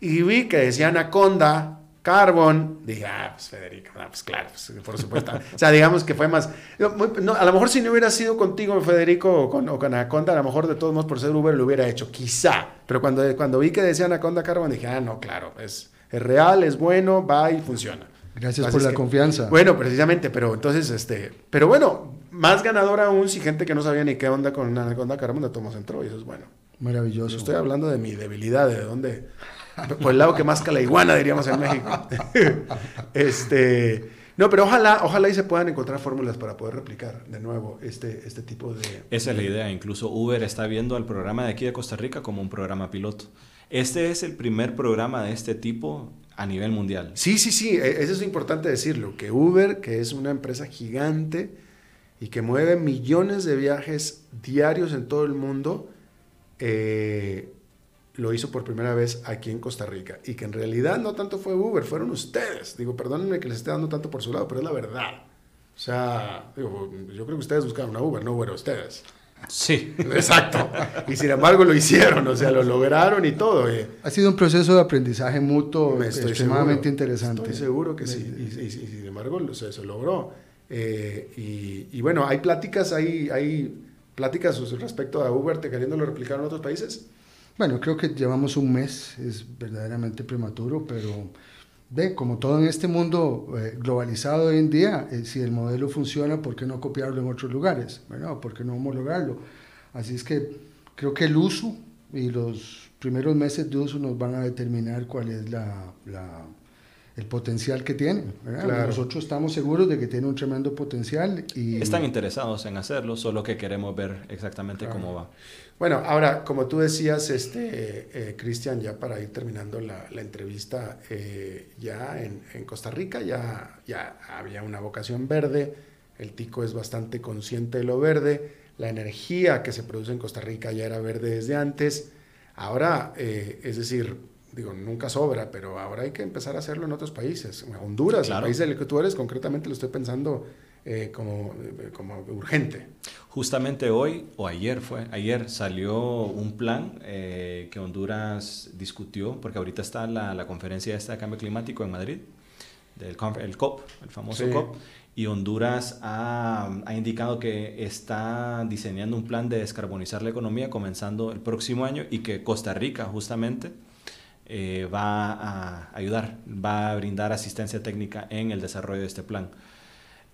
y vi que decía Anaconda, Carbon, dije, ah, pues Federico, ah, pues claro, pues, por supuesto. o sea, digamos que fue más. no, a lo mejor si no hubiera sido contigo, Federico, o con, o con Anaconda, a lo mejor de todos modos por ser Uber lo hubiera hecho, quizá. Pero cuando, cuando vi que decía Anaconda, Carbon, dije, ah, no, claro, es, es real, es bueno, va y funciona. Gracias Así por la que- confianza. Bueno, precisamente, pero entonces, este, pero bueno, más ganador aún si gente que no sabía ni qué onda con anaconda carbón de tomos entró, y eso es bueno. Maravilloso. Yo estoy hablando de mi debilidad, de dónde, por el lado que más la iguana, diríamos en México. este, no, pero ojalá, ojalá y se puedan encontrar fórmulas para poder replicar de nuevo este, este tipo de... Esa es la idea. Incluso Uber está viendo al programa de aquí de Costa Rica como un programa piloto. Este es el primer programa de este tipo a nivel mundial. Sí, sí, sí, e- eso es importante decirlo, que Uber, que es una empresa gigante y que mueve millones de viajes diarios en todo el mundo, eh, lo hizo por primera vez aquí en Costa Rica. Y que en realidad no tanto fue Uber, fueron ustedes. Digo, perdónenme que les esté dando tanto por su lado, pero es la verdad. O sea, digo, yo creo que ustedes buscaron una Uber, no Uber a ustedes. Sí. Exacto. Y sin embargo lo hicieron, o sea, lo lograron y todo. eh. Ha sido un proceso de aprendizaje mutuo Me estoy extremadamente seguro, interesante. Estoy seguro que sí. Y, y- y sin embargo lo- se, se logró. Eh, y, y bueno, hay pláticas, hay, hay pláticas respecto a Uber te queriéndolo replicar en otros países. Bueno, creo que llevamos un mes, es verdaderamente prematuro, pero ve, como todo en este mundo eh, globalizado hoy en día, eh, si el modelo funciona, ¿por qué no copiarlo en otros lugares? ¿verdad? ¿Por qué no homologarlo? Así es que creo que el uso y los primeros meses de uso nos van a determinar cuál es la, la- el potencial que tiene. Claro. Nosotros estamos seguros de que tiene un tremendo potencial y Están interesados en hacerlo, solo que queremos ver exactamente cómo va. Bueno, ahora, como tú decías, este, eh, Cristian, ya para ir terminando la, la entrevista, eh, ya en, en Costa Rica ya, ya había una vocación verde, el tico es bastante consciente de lo verde, la energía que se produce en Costa Rica ya era verde desde antes, ahora, eh, es decir, digo, nunca sobra, pero ahora hay que empezar a hacerlo en otros países, Honduras, Claro. el país del que tú eres, concretamente lo estoy pensando eh, como, eh, como urgente. Justamente hoy o ayer fue, ayer salió un plan eh, que Honduras discutió, porque ahorita está la, la conferencia esta de cambio climático en Madrid, del el COP, el famoso Sí. COP, y Honduras ha, ha indicado que está diseñando un plan de descarbonizar la economía comenzando el próximo año y que Costa Rica justamente eh, va a ayudar, va a brindar asistencia técnica en el desarrollo de este plan.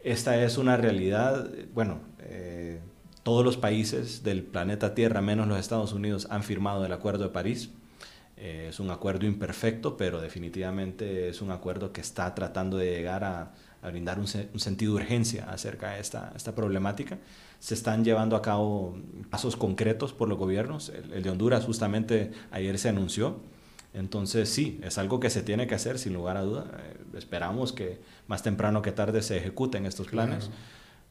Esta es una realidad, bueno, eh, todos los países del planeta Tierra, menos los Estados Unidos, han firmado el Acuerdo de París. Eh, es un acuerdo imperfecto, pero definitivamente es un acuerdo que está tratando de llegar a, brindar un, se- un sentido de urgencia acerca de esta, esta problemática. Se están llevando a cabo pasos concretos por los gobiernos. El de Honduras justamente ayer se anunció. Entonces sí, es algo que se tiene que hacer sin lugar a duda. Eh, esperamos que más temprano que tarde se ejecuten estos planes.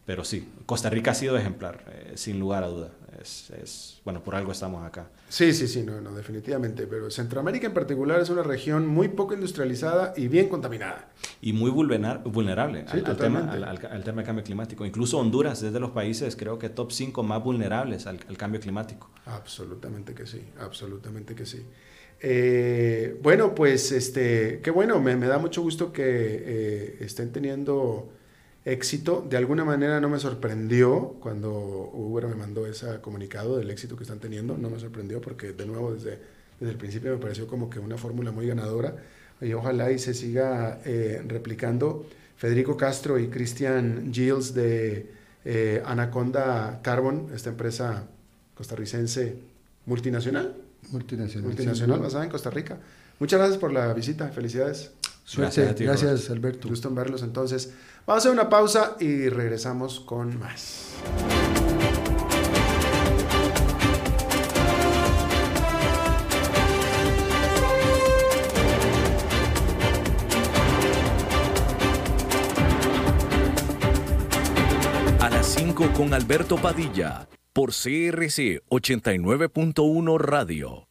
Pero sí, Costa Rica ha sido ejemplar, eh, sin lugar a duda. Es, es- bueno, por algo estamos acá. Sí, sí, sí, no, no, definitivamente. Pero Centroamérica en particular es una región muy poco industrializada y bien contaminada. Y muy vulnerable Sí, al, al tema, al, al- tema del cambio climático. Incluso Honduras es de los países, creo que top 5 más vulnerables al cambio climático. Absolutamente que sí, absolutamente que sí. Eh, bueno, pues este, qué bueno, me, da mucho gusto que eh, estén teniendo éxito. De alguna manera no me sorprendió cuando Uber me mandó ese comunicado del éxito que están teniendo. No me sorprendió porque de nuevo desde, desde el principio me pareció como que una fórmula muy ganadora. Y ojalá y se siga eh, replicando. Federico Castro y Christian Giles de eh, Anaconda Carbon, esta empresa costarricense multinacional, multinacional. multinacional sí. basada en Costa Rica. Muchas gracias por la visita, felicidades. Suerte, Gracias a ti, gracias Alberto. Gusto en verlos entonces. Vamos a hacer una pausa y regresamos con más. A las 5 con Alberto Padilla por CRC 89.1 Radio.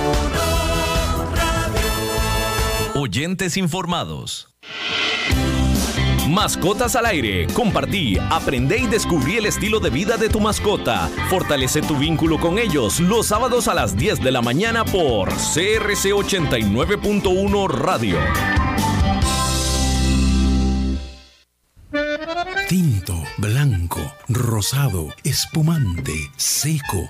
Informados. Mascotas al aire. Compartí, aprende y descubrí el estilo de vida de tu mascota. Fortalece tu vínculo con ellos los sábados a las 10 de la mañana por CRC 89.1 Radio. Tinto, blanco, rosado, espumante, seco,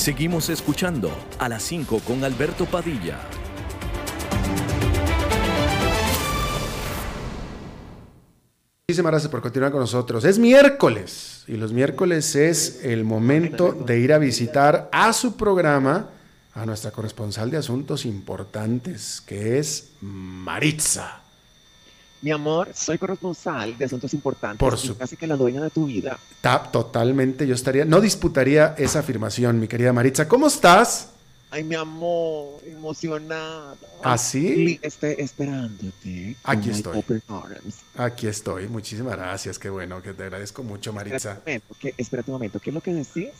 Seguimos escuchando a las 5 con Alberto Padilla. Muchísimas gracias por continuar con nosotros. Es miércoles y los miércoles es el momento de ir a visitar a su programa a nuestra corresponsal de asuntos importantes, que es Maritza. Mi amor, soy corresponsal de asuntos importantes. Por su- casi que la dueña de tu vida. Ta- totalmente, yo estaría, no disputaría esa afirmación, mi querida Maritza. ¿Cómo estás? Ay, mi amor, emocionada. ¿Ah, sí? Li- Esté esperándote. Aquí estoy. open arms. Aquí estoy, muchísimas gracias, qué bueno, que te agradezco mucho, Espérate Maritza. un momento, ¿qué- espérate un momento, ¿qué es lo que decís?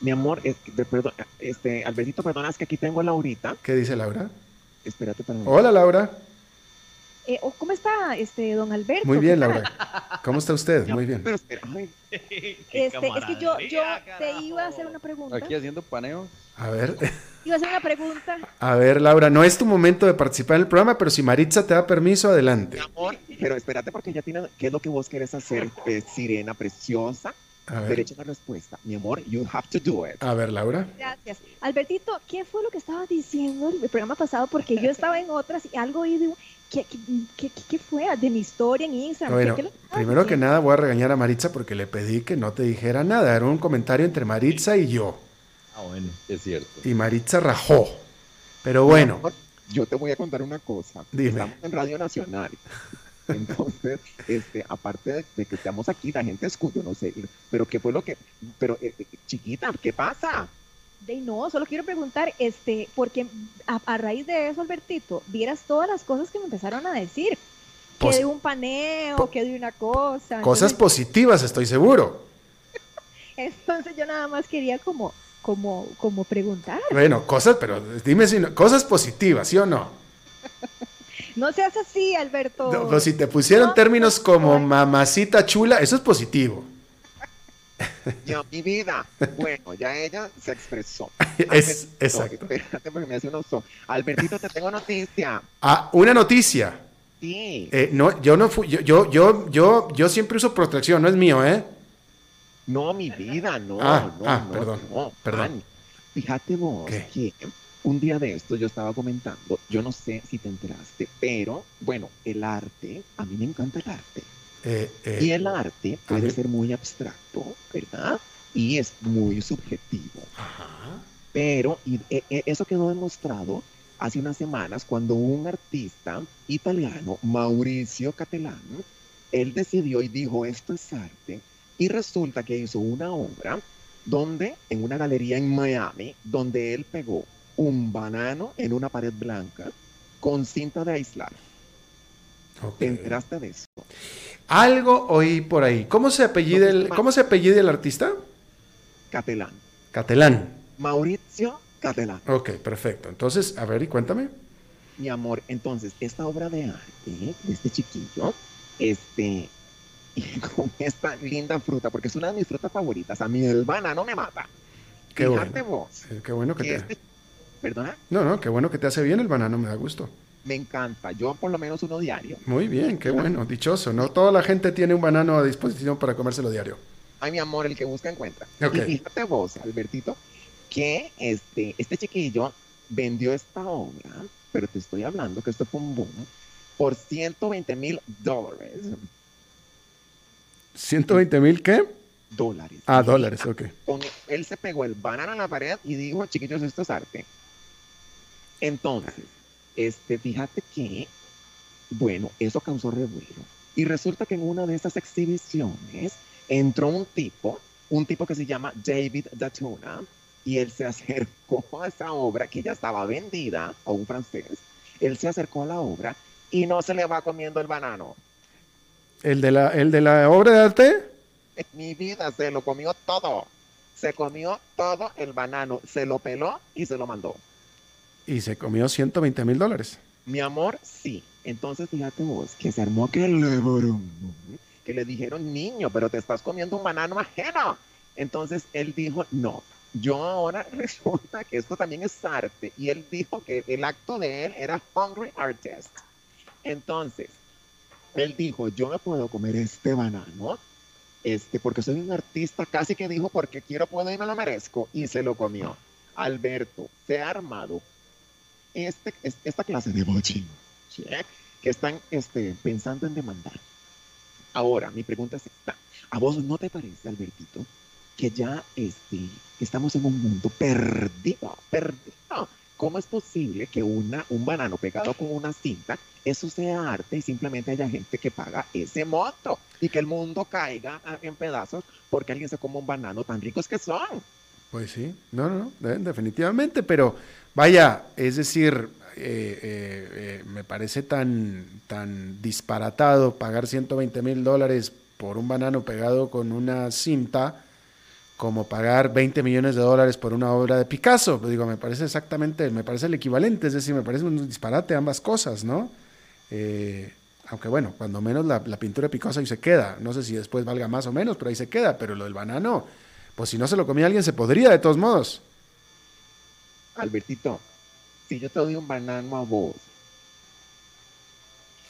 Mi amor, es que- de- perdón, este, Albertito, perdona, es que aquí tengo a Laurita. ¿Qué dice Laura? Espérate para Hola, Laura. Eh, oh, ¿Cómo está este don Alberto? Muy bien. Laura. ¿Cómo está usted? Muy bien. Pero espera, ay, Este, es que yo, yo te iba a hacer una pregunta. Aquí haciendo paneo. A ver, Iba a hacer una pregunta. a ver, Laura, no es tu momento de participar en el programa, pero si Maritza te da permiso, adelante. mi amor, pero espérate porque ya tiene, ¿qué es lo que vos querés hacer, eh, sirena preciosa? A ver, Derecha a la respuesta. Mi amor, you have to do it. a ver, Laura. Gracias. Albertito, ¿qué fue lo que estaba diciendo el programa pasado? Porque yo estaba en otras y algo oí de... ¿Qué, qué, qué- qué fue? De mi historia en Instagram. Bueno, ¿Qué- primero que nada voy a regañar a Maritza porque le pedí que no te dijera nada. Era un comentario entre Maritza y yo. Ah, bueno, es cierto. Y Maritza rajó. Pero bueno, Mi amor, yo te voy a contar una cosa. Dime. Estamos en Radio Nacional. Entonces, este, aparte de, de que estamos aquí, la gente escucha, no sé, pero ¿qué fue lo que, pero eh, eh, chiquita, ¿qué pasa? De no, solo quiero preguntar, este, porque a, a raíz de eso, Albertito, vieras todas las cosas que me empezaron a decir. Que Pos- de un paneo, que de una cosa. cosas entonces- positivas, estoy seguro. Entonces yo nada más quería como, como, como preguntar. Bueno, cosas, pero dime si no, cosas positivas, ¿sí o no? No seas así, Alberto. No, pues si te pusieron No, términos no, como no. mamacita chula, eso es positivo. Ya, mi vida. Bueno, ya ella se expresó. Es, Albertito, exacto. Espérate porque me hace un oso. Albertito, te tengo noticia. Ah, una noticia. Sí. Eh, no, yo no fui, yo, yo, yo, yo, yo siempre uso protección, no es mío, ¿eh? No, mi vida, no. Ah, no, ah, no, perdón, no, perdón. Fíjate vos ¿Qué? que un día de esto yo estaba comentando, yo no sé si te enteraste, pero bueno, el arte, a mí me encanta el arte. Eh, eh, Y el arte puede ser muy abstracto, ¿verdad? Y es muy subjetivo. Pero y, e- e- eso quedó demostrado hace unas semanas cuando un artista italiano, Mauricio Catalano, él decidió y dijo, esto es arte. Y resulta que hizo una obra donde, en una galería en Miami, donde él pegó un banano en una pared blanca con cinta de aislar. ok. ¿Te enteraste de eso? Algo oí por ahí. ¿Cómo se apellida el, cómo se apellida el artista? Catalán. Catalán. Mauricio Catalán. Ok, perfecto. Entonces, a ver, y cuéntame. Mi amor, entonces, esta obra de arte de este chiquillo, este, y con esta linda fruta, porque es una de mis frutas favoritas, a mí el banano me mata. Qué Fíjate bueno. vos, Eh, Qué bueno que que te... este, perdona, No, no, qué bueno que te hace bien el banano, me da gusto. me encanta, yo por lo menos uno diario. Muy bien, qué bueno, dichoso. No toda la gente tiene un banano a disposición para comérselo diario. Ay, mi amor, el que busca encuentra. Y fíjate vos, Albertito, que este, este chiquillo vendió esta obra, pero te estoy hablando que esto fue un boom, por 120 mil dólares. ¿120 mil qué? Dólares. Ah, dólares, ok. con- él se pegó el banano en la pared y dijo, chiquillos, esto es arte. Entonces, este, fíjate que, bueno, eso causó revuelo. Y resulta que en una de esas exhibiciones entró un tipo, un tipo que se llama David Datuna, y él se acercó a esa obra que ya estaba vendida a un francés. Él se acercó a la obra y no se le va comiendo el banano. ¿El de la, el de la obra de arte? Mi vida se lo comió todo. Se comió todo el banano. Se lo peló y se lo mandó. Y se comió 120 mil dólares. Mi amor, sí. Entonces fíjate vos que se armó que le, que le dijeron niño, pero te estás comiendo un banano ajeno. Entonces él dijo, no, yo ahora resulta que esto también es arte. Y él dijo que el acto de él era Hungry Artist. Entonces, él dijo, yo me puedo comer este banano, este, porque soy un artista, casi que dijo, porque quiero, puedo y me lo merezco. Y se lo comió. Alberto, se ha armado este, esta clase de bochín que están este, pensando en demandar. Ahora, mi pregunta es esta. ¿A vos no te parece, Albertito, que ya este, estamos en un mundo perdido, perdido? ¿Cómo es posible que una, un banano pegado con una cinta, eso sea arte y simplemente haya gente que paga ese monto y que el mundo caiga en pedazos porque alguien se come un banano tan ricos que son? Pues sí, no, no, no, definitivamente, pero vaya, es decir, eh, eh, eh, me parece tan, tan disparatado pagar 120 mil dólares por un banano pegado con una cinta como pagar 20 millones de dólares por una obra de Picasso. Digo, me parece exactamente, me parece el equivalente, es decir, me parece un disparate ambas cosas, ¿no? aunque bueno, cuando menos la, la, pintura de Picasso ahí se queda. No sé si después valga más o menos, pero ahí se queda. Pero lo del banano, pues si no se lo comía alguien, se podría de todos modos. Albertito, si yo te doy un banano a vos.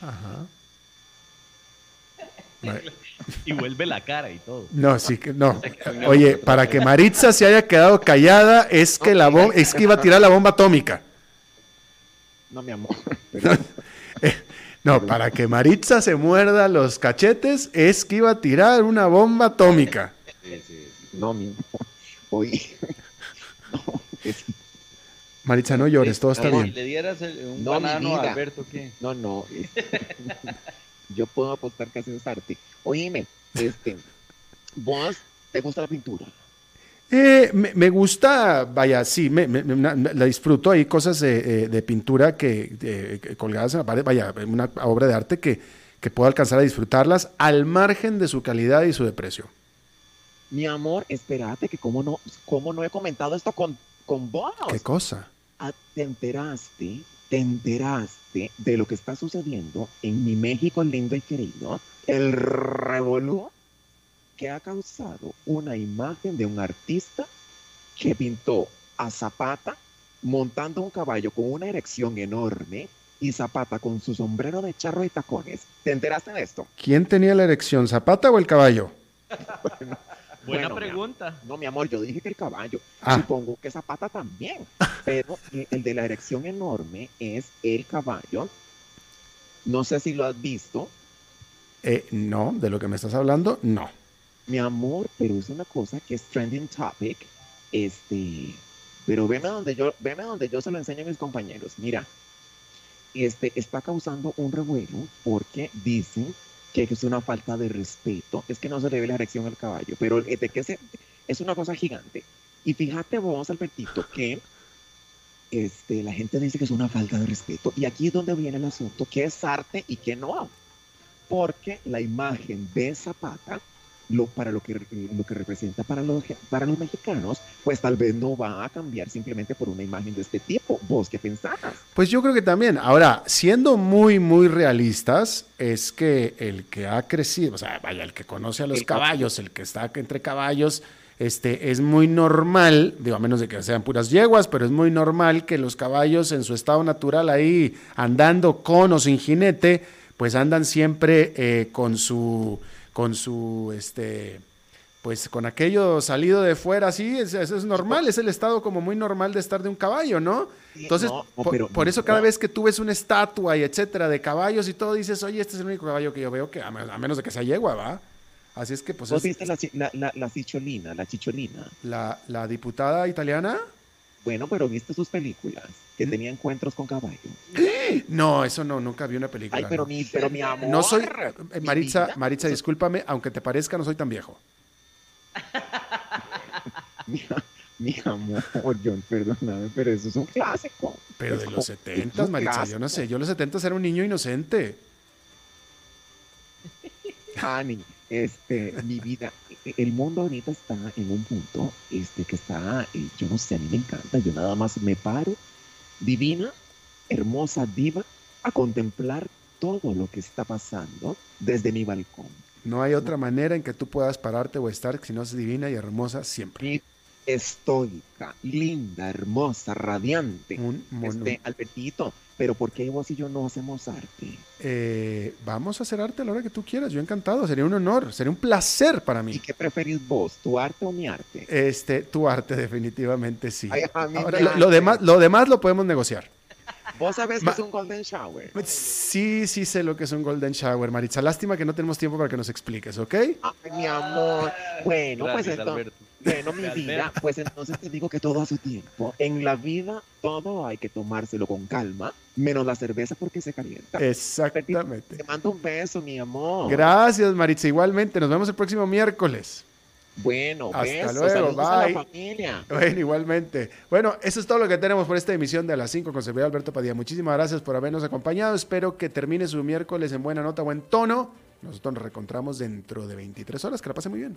Ajá. y vuelve la cara y todo. No, sí que no. Oye, para que Maritza se haya quedado callada es que la bomba, es que iba a tirar la bomba atómica. No, mi amor. Eh, no, para que Maritza se muerda los cachetes es que iba a tirar una bomba atómica. No, mi amor. Oye. No, Maritza, no llores, todo está bien. le dieras un banano a Alberto, ¿qué? No, no. yo puedo apostar que haces arte. Oíme, este, ¿vos te gusta la pintura? Eh, me, gusta, vaya, sí, me, la disfruto. Hay cosas de, pintura que colgadas en la pared, vaya, una obra de arte que, que puedo alcanzar a disfrutarlas al margen de su calidad y su de precio. Mi amor, espérate, que cómo no, cómo no he comentado esto con, con vos. ¿Qué cosa? Ah, te enteraste, te enteraste de lo que está sucediendo en mi México lindo y querido, el revolú que ha causado una imagen de un artista que pintó a Zapata montando un caballo con una erección enorme y Zapata con su sombrero de charro y tacones. ¿Te enteraste de esto? ¿Quién tenía la erección, Zapata o el caballo? Buena pregunta. no, mi amor, yo dije que el caballo. Ah. Supongo que Zapata también. Pero el de la erección enorme es el caballo. No sé si lo has visto. Eh, no, de lo que me estás hablando, no. Mi amor, pero es una cosa que es trending topic. Este, pero veme donde yo, veme donde yo se lo enseño a mis compañeros. Mira, este está causando un revuelo porque dicen que es una falta de respeto, es que no se le ve la erección al caballo, pero de que es una cosa gigante. Y fíjate vos, Albertito, que este, la gente dice que es una falta de respeto. Y aquí es donde viene el asunto, que es arte y que no. Porque la imagen de Zapata lo, para lo que, lo que representa para los, para los mexicanos, pues tal vez no va a cambiar simplemente por una imagen de este tipo. ¿Vos qué pensás? Pues yo creo que también. Ahora, siendo muy, muy realistas, es que el que ha crecido, o sea, vaya, el que conoce a los caballos, el que está entre caballos, este, es muy normal, digo, a menos de que sean puras yeguas, pero es muy normal que los caballos en su estado natural ahí andando con o sin jinete, pues andan siempre eh, con su con su, este, pues con aquello salido de fuera, sí, eso es, normal, es el estado como muy normal de estar de un caballo, ¿no? Entonces, por, eso cada vez que tú ves una estatua y etcétera de caballos y todo, dices, oye, este es el único caballo que yo veo que, a, menos de que sea yegua, ¿va? Así es que, pues... ¿Vos viste la, la, la, chicholina, la chicholina? La, la diputada italiana. Bueno, pero viste sus películas, que ¿Mm? tenía encuentros con caballos. No, eso no, nunca vi una película. Ay, pero, mi, pero mi amor. No soy, eh, Maritza, Maritza, discúlpame, aunque te parezca, no soy tan viejo. mi, amor, John, perdóname, pero eso es un clásico. Pero de los 70, Maritza, yo no sé, yo en los 70 era un niño inocente. Ani, este, mi vida, el mundo ahorita está en un punto, este, que está, eh, yo no sé, a mí me encanta, yo nada más me paro, divina, hermosa diva, a contemplar todo lo que está pasando desde mi balcón. No hay otra manera en que tú puedas pararte o estar si no es divina y hermosa siempre. Estoica, linda, hermosa, radiante. Un este, Albertito, pero ¿por qué vos y yo no hacemos arte? Eh, vamos a hacer arte a la hora que tú quieras. Yo encantado. Sería un honor, sería un placer para mí. ¿Y qué preferís vos, tu arte o mi arte? Este, tu arte definitivamente sí. lo, demás, lo demás lo podemos negociar. ¿Vos sabés que es un golden shower? Sí, sí sé lo que es un golden shower, Maritza. Lástima que no tenemos tiempo para que nos expliques, ¿ok? Ay, mi amor. Bueno, pues entonces... Bueno, mi vida, pues entonces te digo que todo a su tiempo. En la vida todo hay que tomárselo con calma, menos la cerveza porque se calienta. Exactamente. Te mando un beso, mi amor. Gracias, Maritza. Igualmente, nos vemos el próximo miércoles. Bueno, hasta luego, bye. A la familia. Bueno, igualmente. Bueno, eso es todo lo que tenemos por esta emisión de a las 5 con Servidor Alberto Padilla. Muchísimas gracias por habernos acompañado. Espero que termine su miércoles en buena nota, buen tono. Nosotros nos reencontramos dentro de 23 horas. Que la pase muy bien.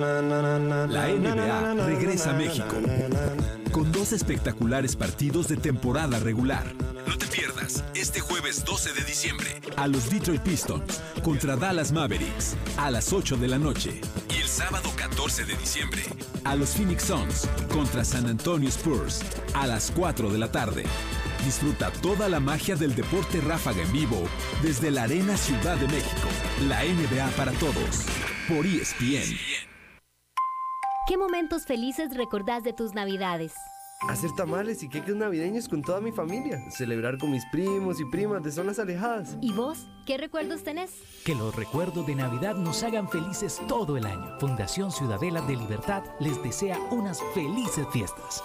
La NBA regresa a México con dos espectaculares partidos de temporada regular. No te pierdas este jueves 12 de diciembre a los Detroit Pistons contra Dallas Mavericks a las 8 de la noche y el sábado 14 de diciembre a los Phoenix Suns contra San Antonio Spurs a las 4 de la tarde. Disfruta toda la magia del deporte ráfaga en vivo desde la Arena Ciudad de México. La NBA para todos por ESPN. ¿Qué momentos felices recordás de tus navidades? Hacer tamales y queques navideños con toda mi familia. Celebrar con mis primos y primas de zonas alejadas. ¿Y vos? ¿Qué recuerdos tenés? Que los recuerdos de Navidad nos hagan felices todo el año. Fundación Ciudadela de Libertad les desea unas felices fiestas.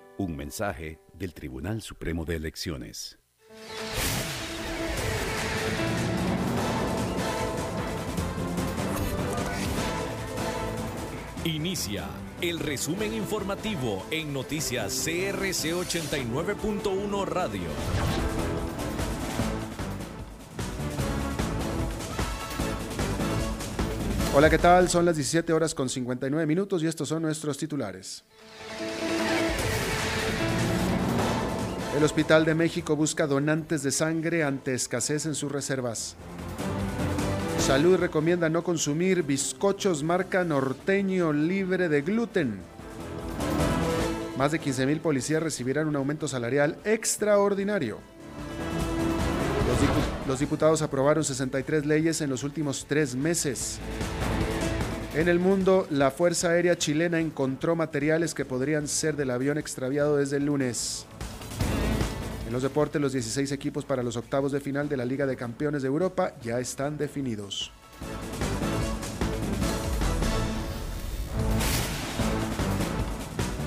Un mensaje del Tribunal Supremo de Elecciones. Inicia el resumen informativo en noticias CRC 89.1 Radio. Hola, ¿qué tal? Son las 17 horas con 59 minutos y estos son nuestros titulares. El Hospital de México busca donantes de sangre ante escasez en sus reservas. Salud recomienda no consumir bizcochos marca norteño libre de gluten. Más de 15.000 policías recibirán un aumento salarial extraordinario. Los, diputados aprobaron 63 leyes en los últimos tres meses. En el mundo, la Fuerza Aérea Chilena encontró materiales que podrían ser del avión extraviado desde el lunes. En los deportes, los 16 equipos para los octavos de final de la Liga de Campeones de Europa ya están definidos.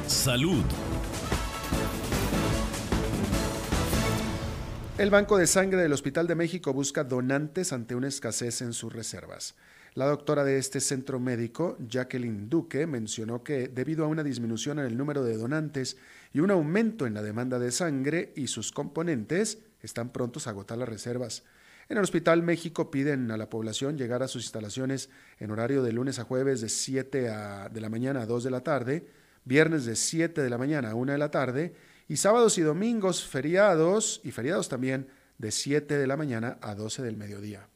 Salud. El Banco de Sangre del Hospital de México busca donantes ante una escasez en sus reservas. La doctora de este centro médico, Jacqueline Duque, mencionó que debido a una disminución en el número de donantes y un aumento en la demanda de sangre y sus componentes están prontos a agotar las reservas. En el Hospital México piden a la población llegar a sus instalaciones en horario de lunes a jueves de 7 de la mañana a 2 de la tarde, viernes de 7 de la mañana a 1 de la tarde y sábados y domingos feriados y feriados también de 7 de la mañana a 12 del mediodía.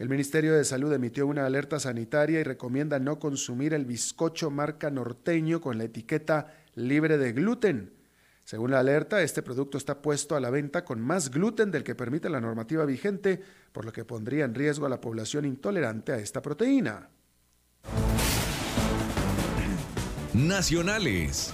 El Ministerio de Salud emitió una alerta sanitaria y recomienda no consumir el bizcocho marca norteño con la etiqueta libre de gluten. Según la alerta, este producto está puesto a la venta con más gluten del que permite la normativa vigente, por lo que pondría en riesgo a la población intolerante a esta proteína. Nacionales.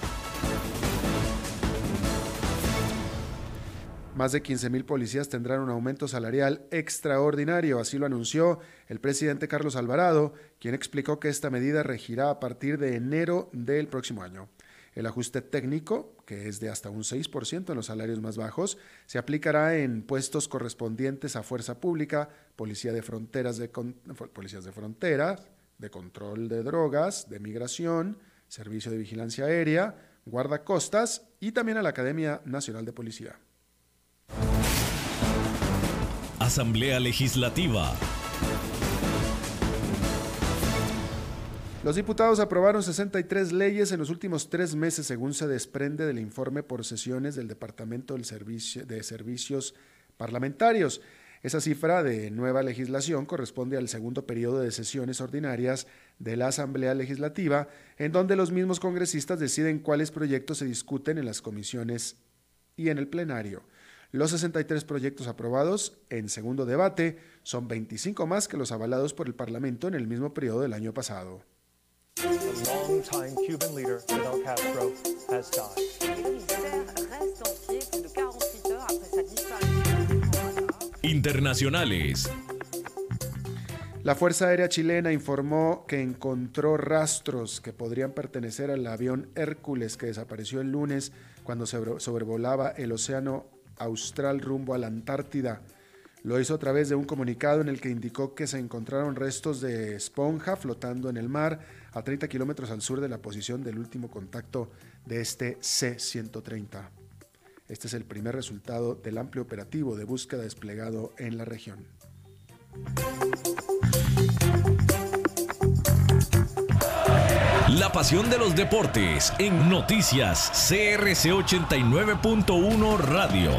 Más de 15.000 policías tendrán un aumento salarial extraordinario, así lo anunció el presidente Carlos Alvarado, quien explicó que esta medida regirá a partir de enero del próximo año. El ajuste técnico, que es de hasta un 6% en los salarios más bajos, se aplicará en puestos correspondientes a fuerza pública, policía de fronteras de policías de fronteras, de control de drogas, de migración, servicio de vigilancia aérea, guardacostas y también a la Academia Nacional de Policía. Asamblea Legislativa. Los diputados aprobaron 63 leyes en los últimos tres meses, según se desprende del informe por sesiones del Departamento de Servicios Parlamentarios. Esa cifra de nueva legislación corresponde al segundo periodo de sesiones ordinarias de la Asamblea Legislativa, en donde los mismos congresistas deciden cuáles proyectos se discuten en las comisiones y en el plenario. Los 63 proyectos aprobados en segundo debate son 25 más que los avalados por el Parlamento en el mismo periodo del año pasado. Internacionales. La Fuerza Aérea Chilena informó que encontró rastros que podrían pertenecer al avión Hércules que desapareció el lunes cuando sobrevolaba el océano austral rumbo a la Antártida. Lo hizo a través de un comunicado en el que indicó que se encontraron restos de esponja flotando en el mar a 30 kilómetros al sur de la posición del último contacto de este C-130. Este es el primer resultado del amplio operativo de búsqueda desplegado en la región. La pasión de los deportes en noticias CRC 89.1 Radio.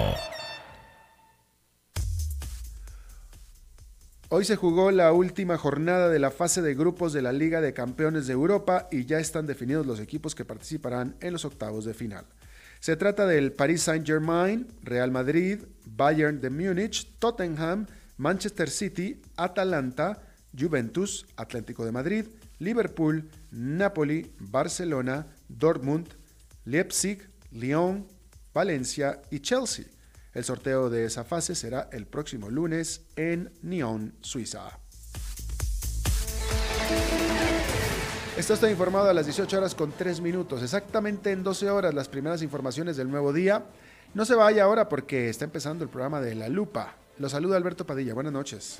Hoy se jugó la última jornada de la fase de grupos de la Liga de Campeones de Europa y ya están definidos los equipos que participarán en los octavos de final. Se trata del Paris Saint-Germain, Real Madrid, Bayern de Múnich, Tottenham, Manchester City, Atalanta, Juventus, Atlético de Madrid, Liverpool, Napoli, Barcelona, Dortmund, Leipzig, Lyon, Valencia y Chelsea. El sorteo de esa fase será el próximo lunes en Nyon, Suiza. Esto está informado a las 18 horas con 3 minutos. Exactamente en 12 horas las primeras informaciones del nuevo día. No se vaya ahora porque está empezando el programa de La Lupa. Lo saluda Alberto Padilla. Buenas noches.